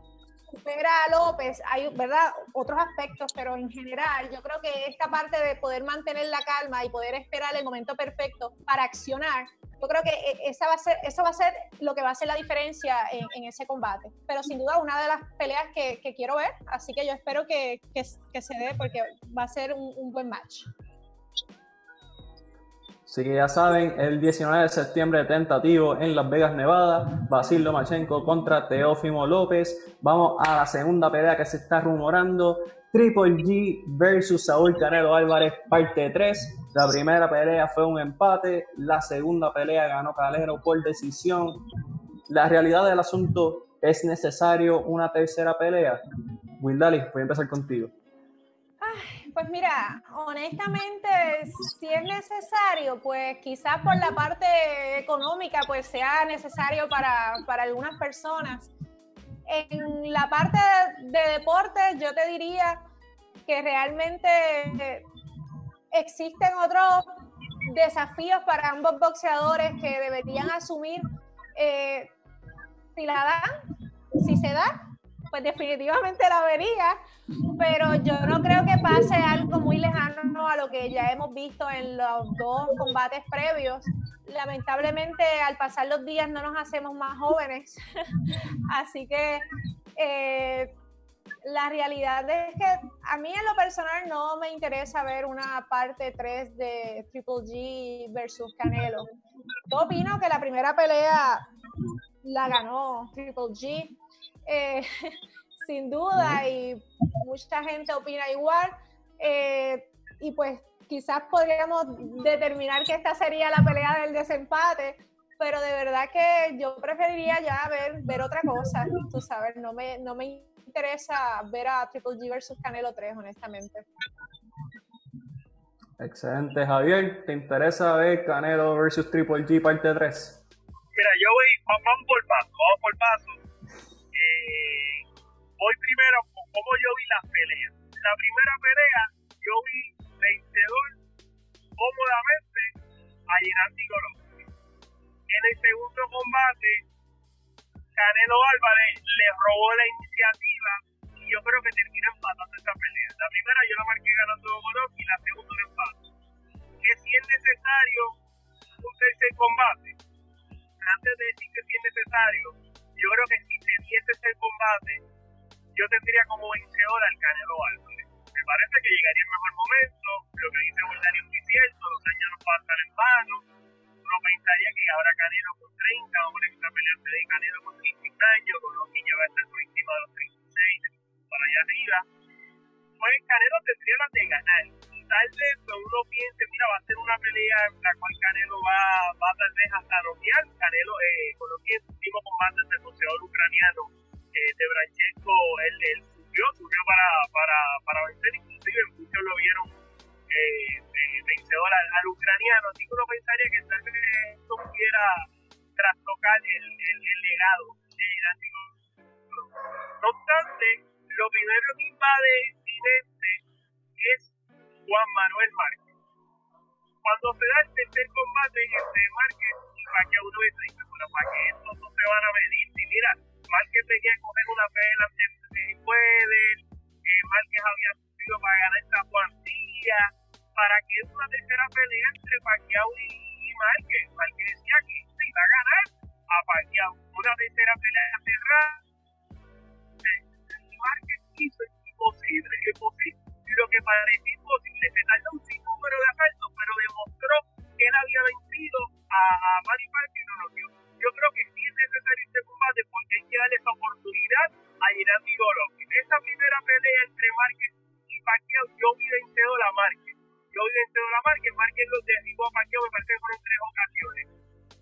supera a López, hay, ¿verdad? Otros aspectos, pero en general yo creo que esta parte de poder mantener la calma y poder esperar el momento perfecto para accionar, yo creo que e, esa va a ser, eso va a ser lo que va a hacer la diferencia en, ese combate. Pero sin duda una de las peleas que, quiero ver, así que yo espero que, se dé porque va a ser un buen match. Así que ya saben, el 19 de septiembre tentativo en Las Vegas, Nevada, Basil Lomachenko contra Teófimo López. Vamos a la segunda pelea que se está rumorando, Triple G versus Saúl Canelo Álvarez, parte 3. La primera pelea fue un empate, la segunda pelea ganó Calero por decisión. La realidad del asunto es necesario una tercera pelea. Wildali, voy a empezar contigo. Pues mira, honestamente, si es necesario, pues quizás por la parte económica, pues sea necesario para, algunas personas. En la parte de, deportes, yo te diría que realmente existen otros desafíos para ambos boxeadores que deberían asumir eh, si la dan, si se da, pues definitivamente la vería, pero yo no creo que pase algo muy lejano a lo que ya hemos visto en los dos combates previos. Lamentablemente, al pasar los días no nos hacemos más jóvenes, así que eh, la realidad es que a mí en lo personal no me interesa ver una parte 3 de Triple G versus Canelo. Yo opino que la primera pelea la ganó Triple G eh, sin duda, y mucha gente opina igual. Eh, y pues quizás podríamos determinar que esta sería la pelea del desempate, pero de verdad que yo preferiría ya ver, ver otra cosa, tú sabes, no me, no me interesa ver a Triple G versus Canelo 3, honestamente. Excelente, Javier. ¿Te interesa ver Canelo versus Triple G parte 3? Mira, yo voy, vamos por paso, vamos por paso voy primero con cómo yo vi las peleas. La primera pelea, yo vi vencedor cómodamente a Gennady Golovkin. En el segundo combate, Canelo Álvarez le robó la iniciativa y yo creo que termina empatando esta pelea. La primera yo la marqué ganando Golovkin y la segunda la empato. Que si es necesario un tercer combate, antes de decir que si es necesario, yo creo que si se diese ese combate, yo tendría como vencedor al Canelo Álvarez. Me parece que llegaría el mejor momento, lo que dice Daniel es cierto, los años no pasan en vano. Uno pensaría que ahora Canelo con 30, vamos a esta pelea de Canelo con 35 años, con los que ya va a estar por encima de los 36, para allá arriba. Pues Canelo tendría la de ganar. Tal vez uno piense, mira, va a ser una pelea en la cual Canelo va, va tal vez hasta noquear. Canelo, eh, con los que último combate del boxeador ucraniano eh, de Branchenko, él, él subió, subió para, para, para vencer, inclusive muchos lo vieron eh, vencedor al, ucraniano, así que uno pensaría que tal vez esto pudiera trastocar el, el, el legado de Iránico. No obstante, lo primero que invade mi mente es Juan Manuel Márquez. Cuando se da el tercer combate entre Márquez y Pacquiao, uno dice, bueno, para que estos no se van a medir, si mira, Márquez tenía que coger una pela si puede, eh, Márquez había subido para ganar esta cuantía, para que es una tercera pelea entre Pacquiao y, y Márquez. Márquez decía que se iba a ganar a Pacquiao, una tercera pelea cerrada. Márquez hizo imposible, imposible. Lo que parecía imposible, se tardó un número de asaltos, pero demostró que él había vencido a, a Manny y no lo dio. Yo creo que sí es darle esa oportunidad a Gennady Golovkin. Esa primera pelea entre Márquez y Pacquiao, yo vi vencido la Márquez. Yo vi vencido la Márquez, Márquez lo derribó a Pacquiao, me parece que fueron tres ocasiones.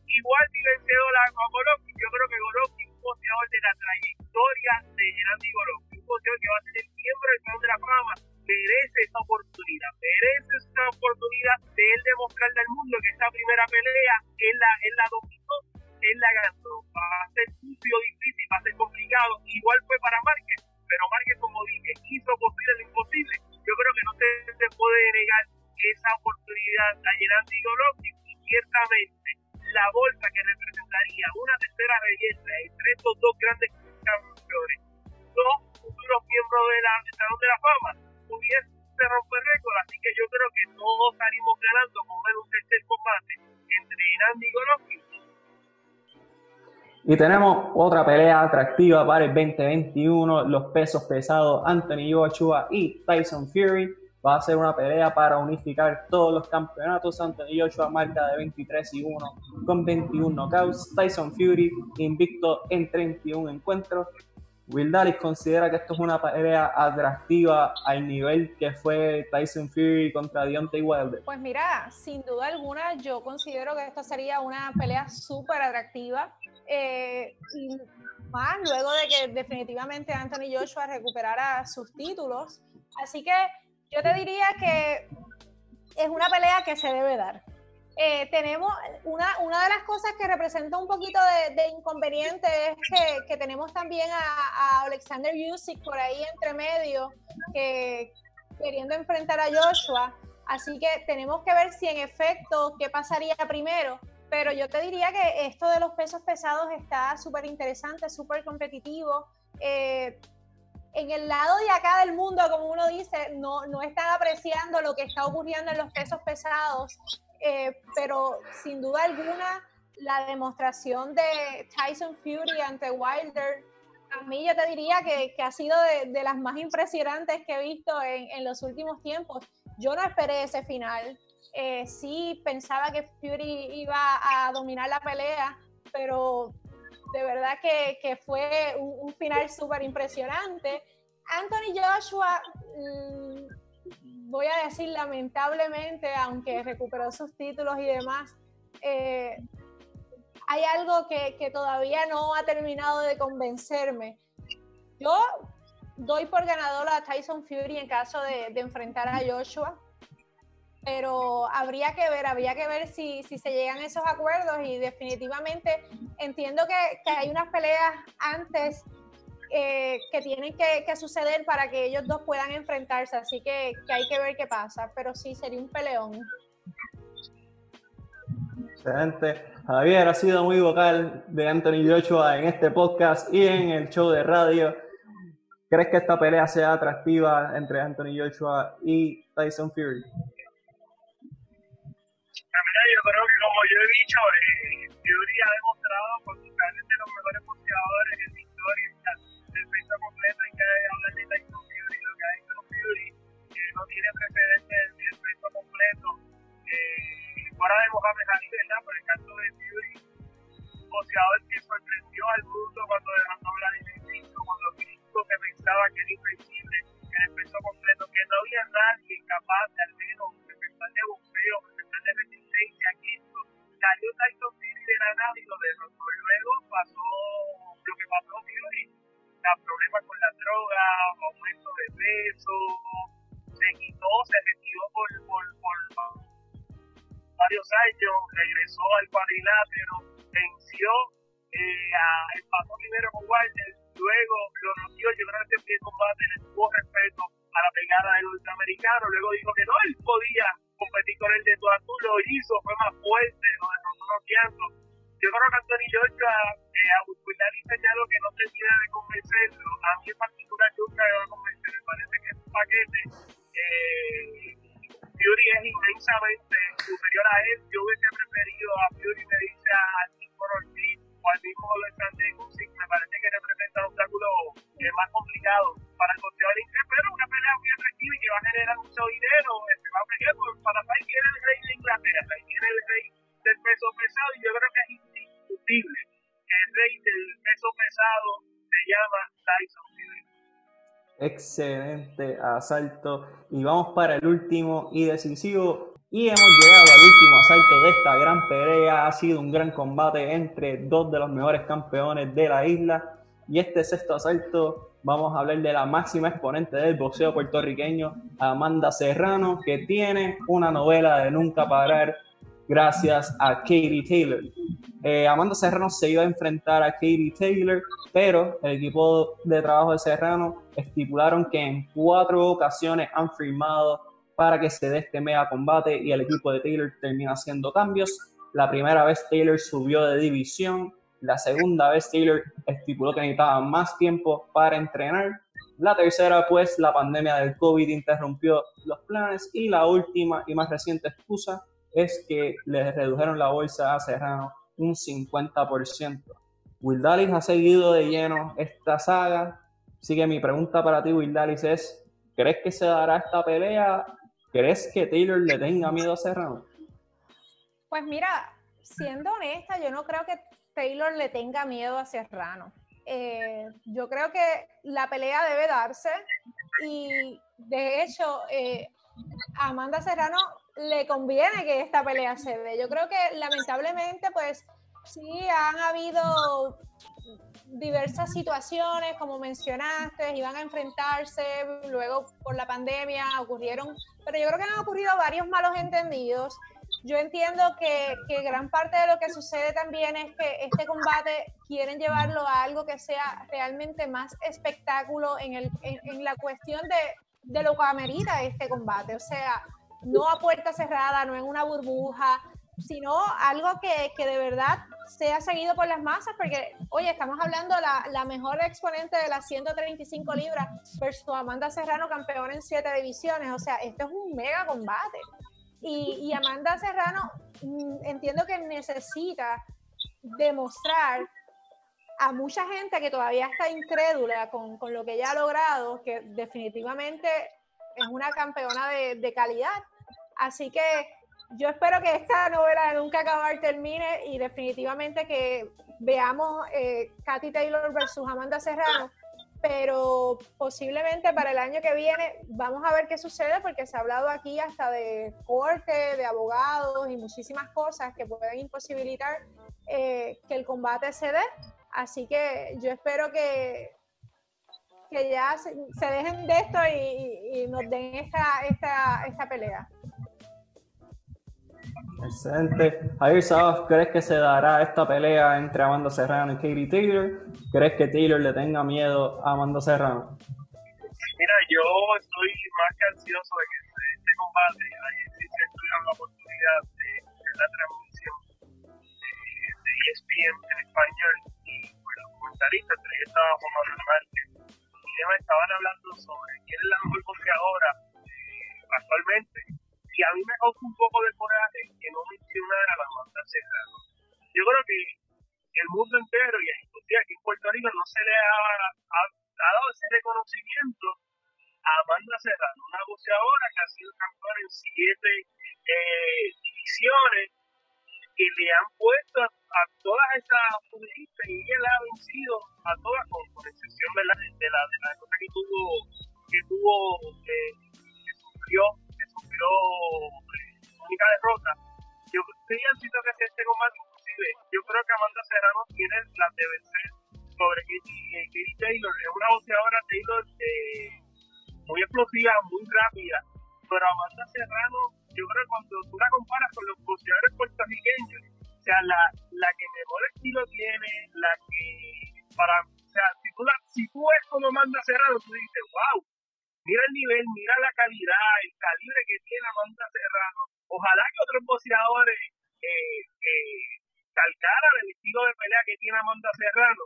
Igual vi vencido la Golovkin, yo creo que Golovkin es un boxeador de la trayectoria de Gennady Golovkin, un boxeador que va a ser el miembro del Salón de la Fama, merece esa oportunidad, merece esa oportunidad de él demostrarle al mundo que esta primera pelea él la, él la dominó, él la ganó. Va a ser sucio, difícil, va a ser complicado. Igual fue para Márquez, pero Márquez, como dije, hizo posible lo imposible. Yo creo que no se, se puede negar esa oportunidad a Gerardo Golovkin y ciertamente la bolsa que representaría una tercera belleza entre estos dos grandes campeones, dos futuros miembros de la, Salón de la Fama, pudiese romper récord, así que yo creo que todos salimos ganando con un tercer combate entre Irán y Golovkin. Y tenemos otra pelea atractiva para el 2021, los pesos pesados Anthony Joshua y Tyson Fury. Va a ser una pelea para unificar todos los campeonatos. Anthony Joshua marca de 23 y 1 con 21 knockouts. Tyson Fury invicto en 31 encuentros. Will Dallas considera que esto es una pelea atractiva al nivel que fue Tyson Fury contra Deontay Wilder. Pues mira, sin duda alguna yo considero que esto sería una pelea súper atractiva. Eh, y más luego de que definitivamente Anthony Joshua recuperara sus títulos. Así que yo te diría que es una pelea que se debe dar. Eh, tenemos una, una de las cosas que representa un poquito de, de inconveniente es que, que tenemos también a, a, Alexander Usyk por ahí entre medio, que queriendo enfrentar a Joshua. Así que tenemos que ver si en efecto qué pasaría primero. Pero yo te diría que esto de los pesos pesados está súper interesante, súper competitivo. Eh, en el lado de acá del mundo, como uno dice, no, no están apreciando lo que está ocurriendo en los pesos pesados eh, pero sin duda alguna la demostración de Tyson Fury ante Wilder, a mí yo te diría que, que ha sido de, de, las más impresionantes que he visto en, en, los últimos tiempos. Yo no esperé ese final, eh, sí pensaba que Fury iba a dominar la pelea, pero de verdad que, que fue un, un final súper impresionante. Anthony Joshua... Mmm, voy a decir lamentablemente, aunque recuperó sus títulos y demás, eh, hay algo que, que, todavía no ha terminado de convencerme. Yo doy por ganador a Tyson Fury en caso de, de, enfrentar a Joshua, pero habría que ver, habría que ver si, si se llegan esos acuerdos y definitivamente entiendo que, que hay unas peleas antes eh, que tienen que, que, suceder para que ellos dos puedan enfrentarse, así que, que, hay que ver qué pasa, pero sí, sería un peleón. Excelente. Javier ha sido muy vocal de Anthony Joshua en este podcast y en el show de radio. ¿Crees que esta pelea sea atractiva entre Anthony Joshua y Tyson Fury? Yo creo que como yo he dicho, eh, Fury ha demostrado posiblemente los mejores boxeadores en la historia el peso completo hay que hablar de Tyson Fury, lo que ha hecho Fury, que no tiene precedentes el peso completo, eh, fuera de Mohamed Ali, ¿verdad? Por el caso de Fury, un boxeador que sorprendió al mundo cuando levantó la 15, cuando dijo que pensaba que era invencible varios años, regresó al cuadrilátero, asalto. Y vamos para el último y decisivo. Y hemos llegado al último asalto de esta gran pelea. Ha sido un gran combate entre dos de los mejores campeones de la isla. Y este sexto asalto vamos a hablar de la máxima exponente del boxeo puertorriqueño, Amanda Serrano, que tiene una novela de nunca parar gracias a Katie Taylor. Eh, Amanda Serrano se iba a enfrentar a Katie Taylor, pero el equipo de trabajo de Serrano estipularon que en cuatro ocasiones han firmado para que se dé este mega combate y el equipo de Taylor termina haciendo cambios. La primera vez Taylor subió de división, la segunda vez Taylor estipuló que necesitaba más tiempo para entrenar. La tercera, pues la pandemia del COVID interrumpió los planes. Y la última y más reciente excusa es que le redujeron la bolsa a Serrano un 50%. Wildalis ha seguido de lleno esta saga. Así que mi pregunta para ti, Wildalis, es: ¿crees que se dará esta pelea? ¿Crees que Taylor le tenga miedo a Serrano? Pues mira, siendo honesta, yo no creo que Taylor le tenga miedo a Serrano. Eh, yo creo que la pelea debe darse y de hecho eh, Amanda Serrano le conviene que esta pelea se dé. Yo creo que lamentablemente pues sí han habido diversas situaciones, como mencionaste, iban a enfrentarse, luego por la pandemia ocurrieron, pero yo creo que han ocurrido varios malos entendidos yo entiendo que, gran parte de lo que sucede también es que este combate quieren llevarlo a algo que sea realmente más espectáculo en, el, en, la cuestión de, de, lo que amerita este combate. O sea, no a puerta cerrada, no en una burbuja, sino algo que, que de verdad sea seguido por las masas, porque, oye, estamos hablando la, la mejor exponente de las 135 libras versus Amanda Serrano, campeona en siete divisiones. O sea, esto es un mega combate. Y, Amanda Serrano mm, entiendo que necesita demostrar a mucha gente que todavía está incrédula con, lo que ella ha logrado, que definitivamente es una campeona de, calidad. Así que yo espero que esta novela de Nunca Acabar termine y definitivamente que veamos eh, Katy Taylor versus Amanda Serrano pero posiblemente para el año que viene vamos a ver qué sucede porque se ha hablado aquí hasta de corte, de abogados y muchísimas cosas que pueden imposibilitar eh, que el combate se dé. Así que yo espero que, que ya se, dejen de esto y, y, nos den esta, esta, esta pelea. Excelente. Javier Sabas, ¿crees que se dará esta pelea entre Amanda Serrano y Katie Taylor? ¿Crees que Taylor le tenga miedo a Amanda Serrano? Mira, yo estoy más que ansioso de que este combate, ahí sí se tuvieron la oportunidad de la transmisión de, ESPN en español comentaristas, entre ellos estaba Juan Manuel Márquez, y ellos estaban hablando sobre quién es la mejor boxeadora eh, actualmente y a mí me causa un poco de coraje que no mencionara a la banda Serrano. Yo creo que el mundo entero, y aquí en Puerto Rico, no se le ha, dado ese reconocimiento a Amanda Serrano, una boxeadora que ha sido campeona en siete eh, divisiones, que le han puesto a, todas estas futbolistas y la ha vencido a todas, con, excepción de la, de la, de la cosa que tuvo, que tuvo, eh, que sufrió sufrió única derrota. Yo siento que este combate, inclusive, yo creo que Amanda Serrano tiene la de vencer sobre Katie, Taylor. Es una boxeadora Taylor eh, muy explosiva, muy rápida, pero Amanda Serrano, yo creo que cuando tú la comparas con los boxeadores puertorriqueños, sea, la, la que mejor estilo tiene, la que para, o sea, si tú, la, si tú ves como Amanda Serrano, tú dices, wow, mira el nivel, mira la calidad, el calibre que tiene Amanda Serrano. Ojalá que otros boxeadores eh, eh, calcaran el estilo de pelea que tiene Amanda Serrano.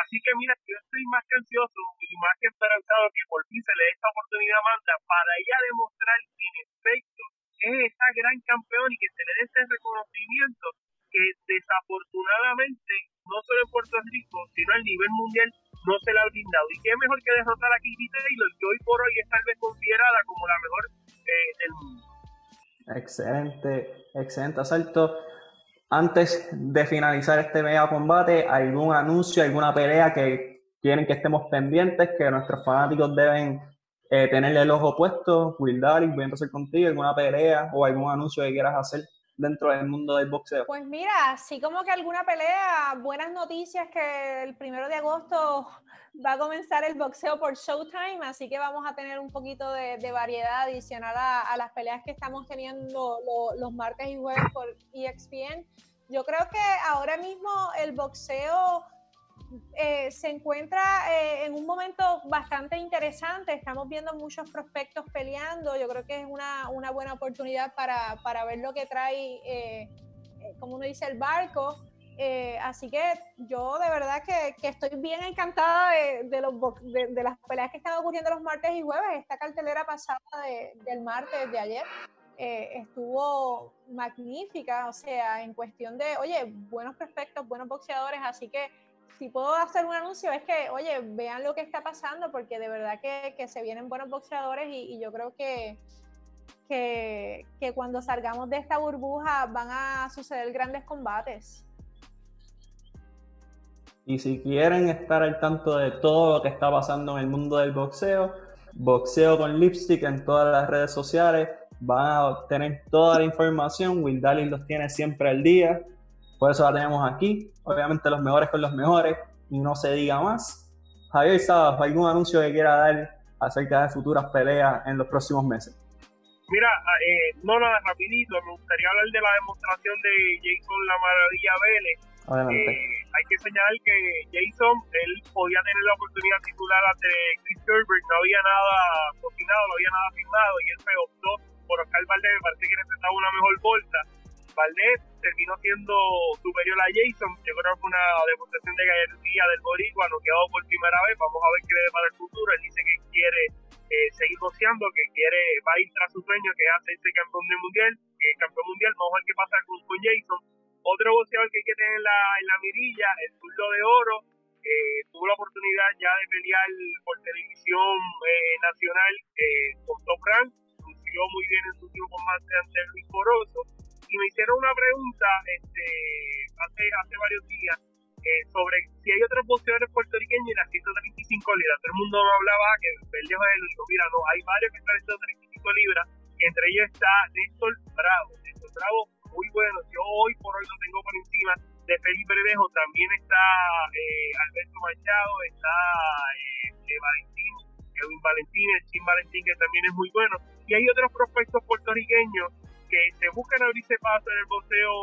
Así que mira, yo estoy más que ansioso y más que esperanzado que por fin se le dé esta oportunidad a Amanda para ella demostrar que en efecto es esta gran campeón y que se le dé ese reconocimiento que desafortunadamente no solo en Puerto Rico, sino a nivel mundial no se la ha brindado. Y qué mejor que derrotar a Katie Taylor, que hoy por hoy es tal vez considerada como la mejor eh, del mundo. Excelente, excelente asalto. Antes de finalizar este mega combate, ¿algún anuncio, alguna pelea que quieren que estemos pendientes, que nuestros fanáticos deben eh, tenerle el ojo puesto. Will Daly, voy a empezar contigo, alguna pelea o algún anuncio que quieras hacer dentro del mundo del boxeo. Pues mira, sí como que alguna pelea, buenas noticias que el primero de agosto va a comenzar el boxeo por Showtime, así que vamos a tener un poquito de, variedad adicional a, las peleas que estamos teniendo los martes y jueves por EXPN. Yo creo que ahora mismo el boxeo eh, se encuentra eh, en un momento bastante interesante. Estamos viendo muchos prospectos peleando. Yo creo que es una, una buena oportunidad para, para, ver lo que trae, eh, como uno dice, el barco. así que yo de verdad que, que estoy bien encantada de, de, los, de, las peleas que están ocurriendo los martes y jueves. Esta cartelera pasada del martes de ayer estuvo magnífica, o sea, en cuestión de, oye, buenos prospectos, buenos boxeadores, así que si puedo hacer un anuncio es que, oye, vean lo que está pasando porque de verdad que, que se vienen buenos boxeadores y, yo creo que, que, que, cuando salgamos de esta burbuja van a suceder grandes combates. Y si quieren estar al tanto de todo lo que está pasando en el mundo del boxeo, boxeo con lipstick en todas las redes sociales, van a obtener toda la información. Will Darling los tiene siempre al día. Por eso la tenemos aquí. Obviamente los mejores con los mejores y no se diga más. Javier Sabas, ¿algún anuncio que quiera dar acerca de futuras peleas en los próximos meses? Mira, eh, no nada rapidito, me gustaría hablar de la demostración de Jason La Maravilla Vélez. Eh, hay que señalar que Jason, él podía tener la oportunidad titular ante Chris Herbert, no había nada cocinado, no había nada firmado y él se optó por Oscar Valdez, me parece que necesitaba una mejor bolsa. Valdez terminó siendo superior a Jason. Yo creo que una demostración de gallardía del Boricua, no quedó por primera vez. Vamos a ver qué le dé para el futuro. Él dice que quiere eh, seguir boxeando, que quiere, va a ir tras su sueño, que es hacerse campeón de mundial, es campeón mundial. Vamos a ver qué pasa con, con Jason. Otro boxeador que hay que tener en la, en la mirilla, el zurdo de oro, eh, tuvo la oportunidad ya de pelear por televisión eh, nacional eh, con Top Rank, lució muy bien en su tiempo más ante Luis Poroso y me hicieron una pregunta este, hace, hace varios días eh, sobre si hay otros boxeadores puertorriqueños en las 135 libras. Todo el mundo me hablaba que Verdejo es el único. Mira, no, hay varios que están en 135 libras. Entre ellos está Néstor Bravo. Néstor Bravo, muy bueno. Yo hoy por hoy lo tengo por encima de Felipe Verdejo. También está eh, Alberto Machado, está eh, Valentín, Kevin Valentín, el Chin Valentín, que también es muy bueno. Y hay otros prospectos puertorriqueños que se buscan abrirse paso en el boxeo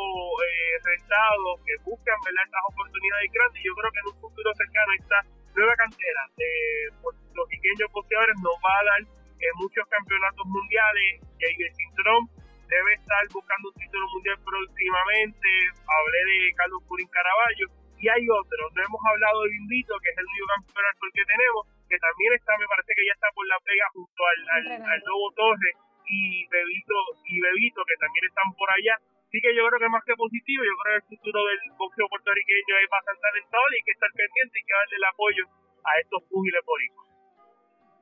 eh, rentado, que buscan ¿verdad? estas oportunidades grandes. Yo creo que en un futuro cercano esta nueva cantera de los pequeños boxeadores nos va a dar eh, muchos campeonatos mundiales. el Trump debe estar buscando un título mundial próximamente. Hablé de Carlos Purín Caraballo. Y hay otros. No hemos hablado de Invito, que es el único campeonato que tenemos, que también está, me parece que ya está por la pega junto al, al, al Lobo Torres y Bebito, y Bebito, que también están por allá. Así que yo creo que más que positivo, yo creo que el futuro del boxeo puertorriqueño es bastante alentador y hay que estar pendiente y que darle el apoyo a estos púgiles hijos.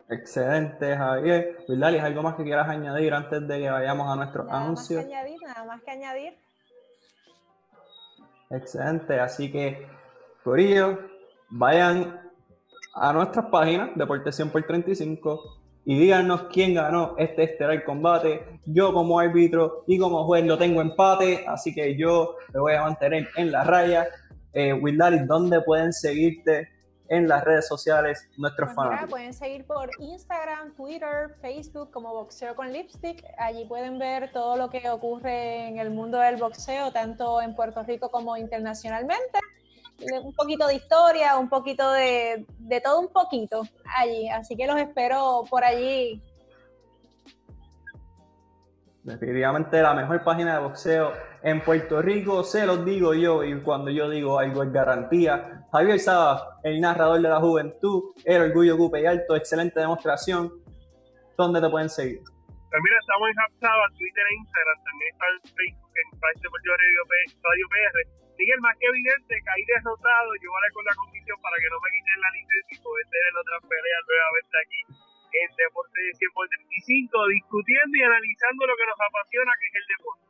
Excelente, Javier. ¿algo más que quieras añadir antes de que vayamos a nuestro anuncio? Nada más que añadir, nada más que añadir. Excelente, así que, por ello, vayan a nuestras páginas, Deportes 100 por 35, y díganos quién ganó este estelar combate. Yo como árbitro y como juez lo tengo empate, así que yo me voy a mantener en la raya. Eh, ¿dónde pueden seguirte en las redes sociales nuestros pues fans? Pueden seguir por Instagram, Twitter, Facebook como Boxeo con Lipstick. Allí pueden ver todo lo que ocurre en el mundo del boxeo, tanto en Puerto Rico como internacionalmente un poquito de historia, un poquito de, de todo un poquito allí. Así que los espero por allí. Definitivamente la mejor página de boxeo en Puerto Rico, se los digo yo, y cuando yo digo algo es garantía. Javier Sabas, el narrador de la juventud, el orgullo Cupe y Alto, excelente demostración. ¿Dónde te pueden seguir? También estamos en Hubsaba, Twitter e Instagram, también está en Facebook, en País Deportivo Radio PR Miguel, más que evidente, caí derrotado, yo vale con la comisión para que no me quiten la licencia y poder tener otra pelea nuevamente aquí en Deporte de 100 por 35, discutiendo y analizando lo que nos apasiona, que es el deporte.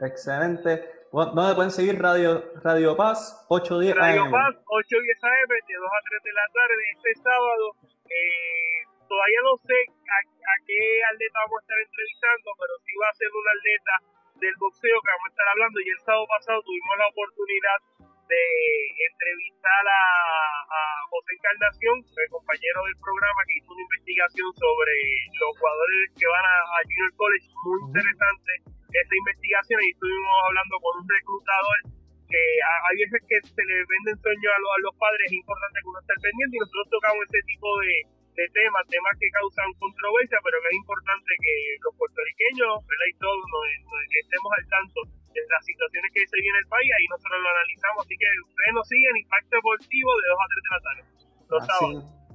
Excelente. ¿Dónde pueden seguir Radio, Radio Paz? 810 Radio Paz, 810 AM, de 2 a 3 de la tarde, este sábado. Eh, todavía no sé a, a, qué atleta vamos a estar entrevistando, pero sí va a ser un atleta del boxeo que vamos a estar hablando. Y el sábado pasado tuvimos la oportunidad de entrevistar a, a José Encarnación, el compañero del programa que hizo una investigación sobre los jugadores que van a, a Junior College, muy interesante esa investigación y estuvimos hablando con un reclutador que hay veces que se le venden sueños a los, a los padres, es importante que uno esté pendiente y nosotros tocamos ese tipo de, de temas, temas que causan controversia, pero que es importante que los puertorriqueños y todos estemos al tanto de las situaciones que se vive en el país, ahí nosotros lo analizamos, así que ustedes nos siguen Impacto Deportivo de 2 a 3 de la tarde, los así,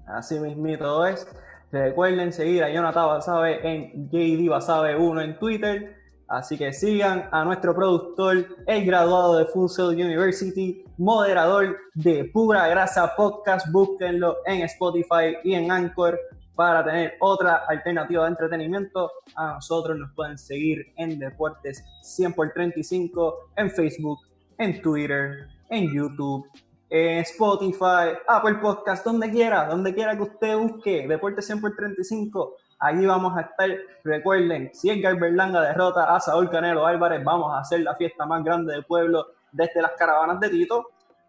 Así mismito es. Recuerden seguir a Jonathan Basabe en JD Basabe 1 en Twitter Así que sigan a nuestro productor, el graduado de Full University, moderador de Pura Grasa Podcast. Búsquenlo en Spotify y en Anchor para tener otra alternativa de entretenimiento. A nosotros nos pueden seguir en Deportes 100 por 35 en Facebook, en Twitter, en YouTube, en Spotify, Apple Podcast, donde quiera, donde quiera que usted busque Deportes 100 por 35 Allí vamos a estar. Recuerden, si Edgar Berlanga derrota a Saúl Canelo Álvarez, vamos a hacer la fiesta más grande del pueblo desde las caravanas de Tito.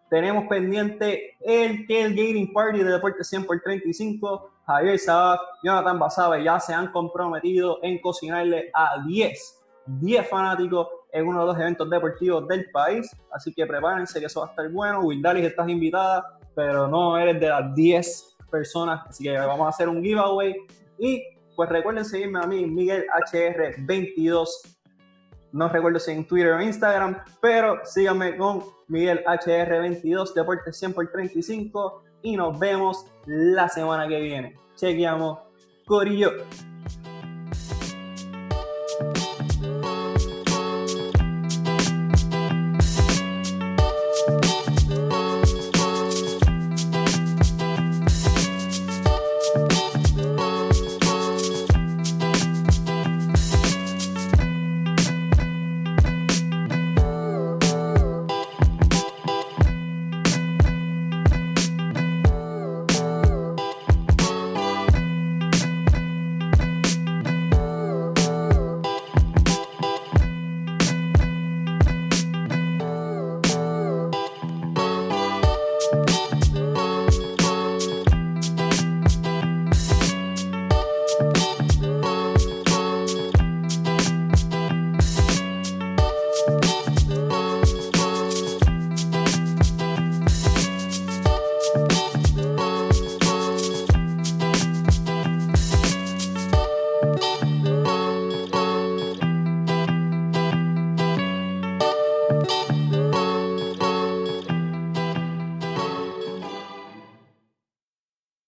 Tenemos pendiente el tailgating party de Deporte 100 por 35. Javier Sabaf, Jonathan Basabe ya se han comprometido en cocinarle a 10, 10 fanáticos en uno de los eventos deportivos del país. Así que prepárense que eso va a estar bueno. Wildalis, estás invitada, pero no eres de las 10 personas. Así que vamos a hacer un giveaway. Y pues recuerden seguirme a mí, Miguel HR22. No recuerdo si en Twitter o Instagram, pero síganme con Miguel HR22, Deportes 100 por 35. Y nos vemos la semana que viene. Chequeamos. Corillo.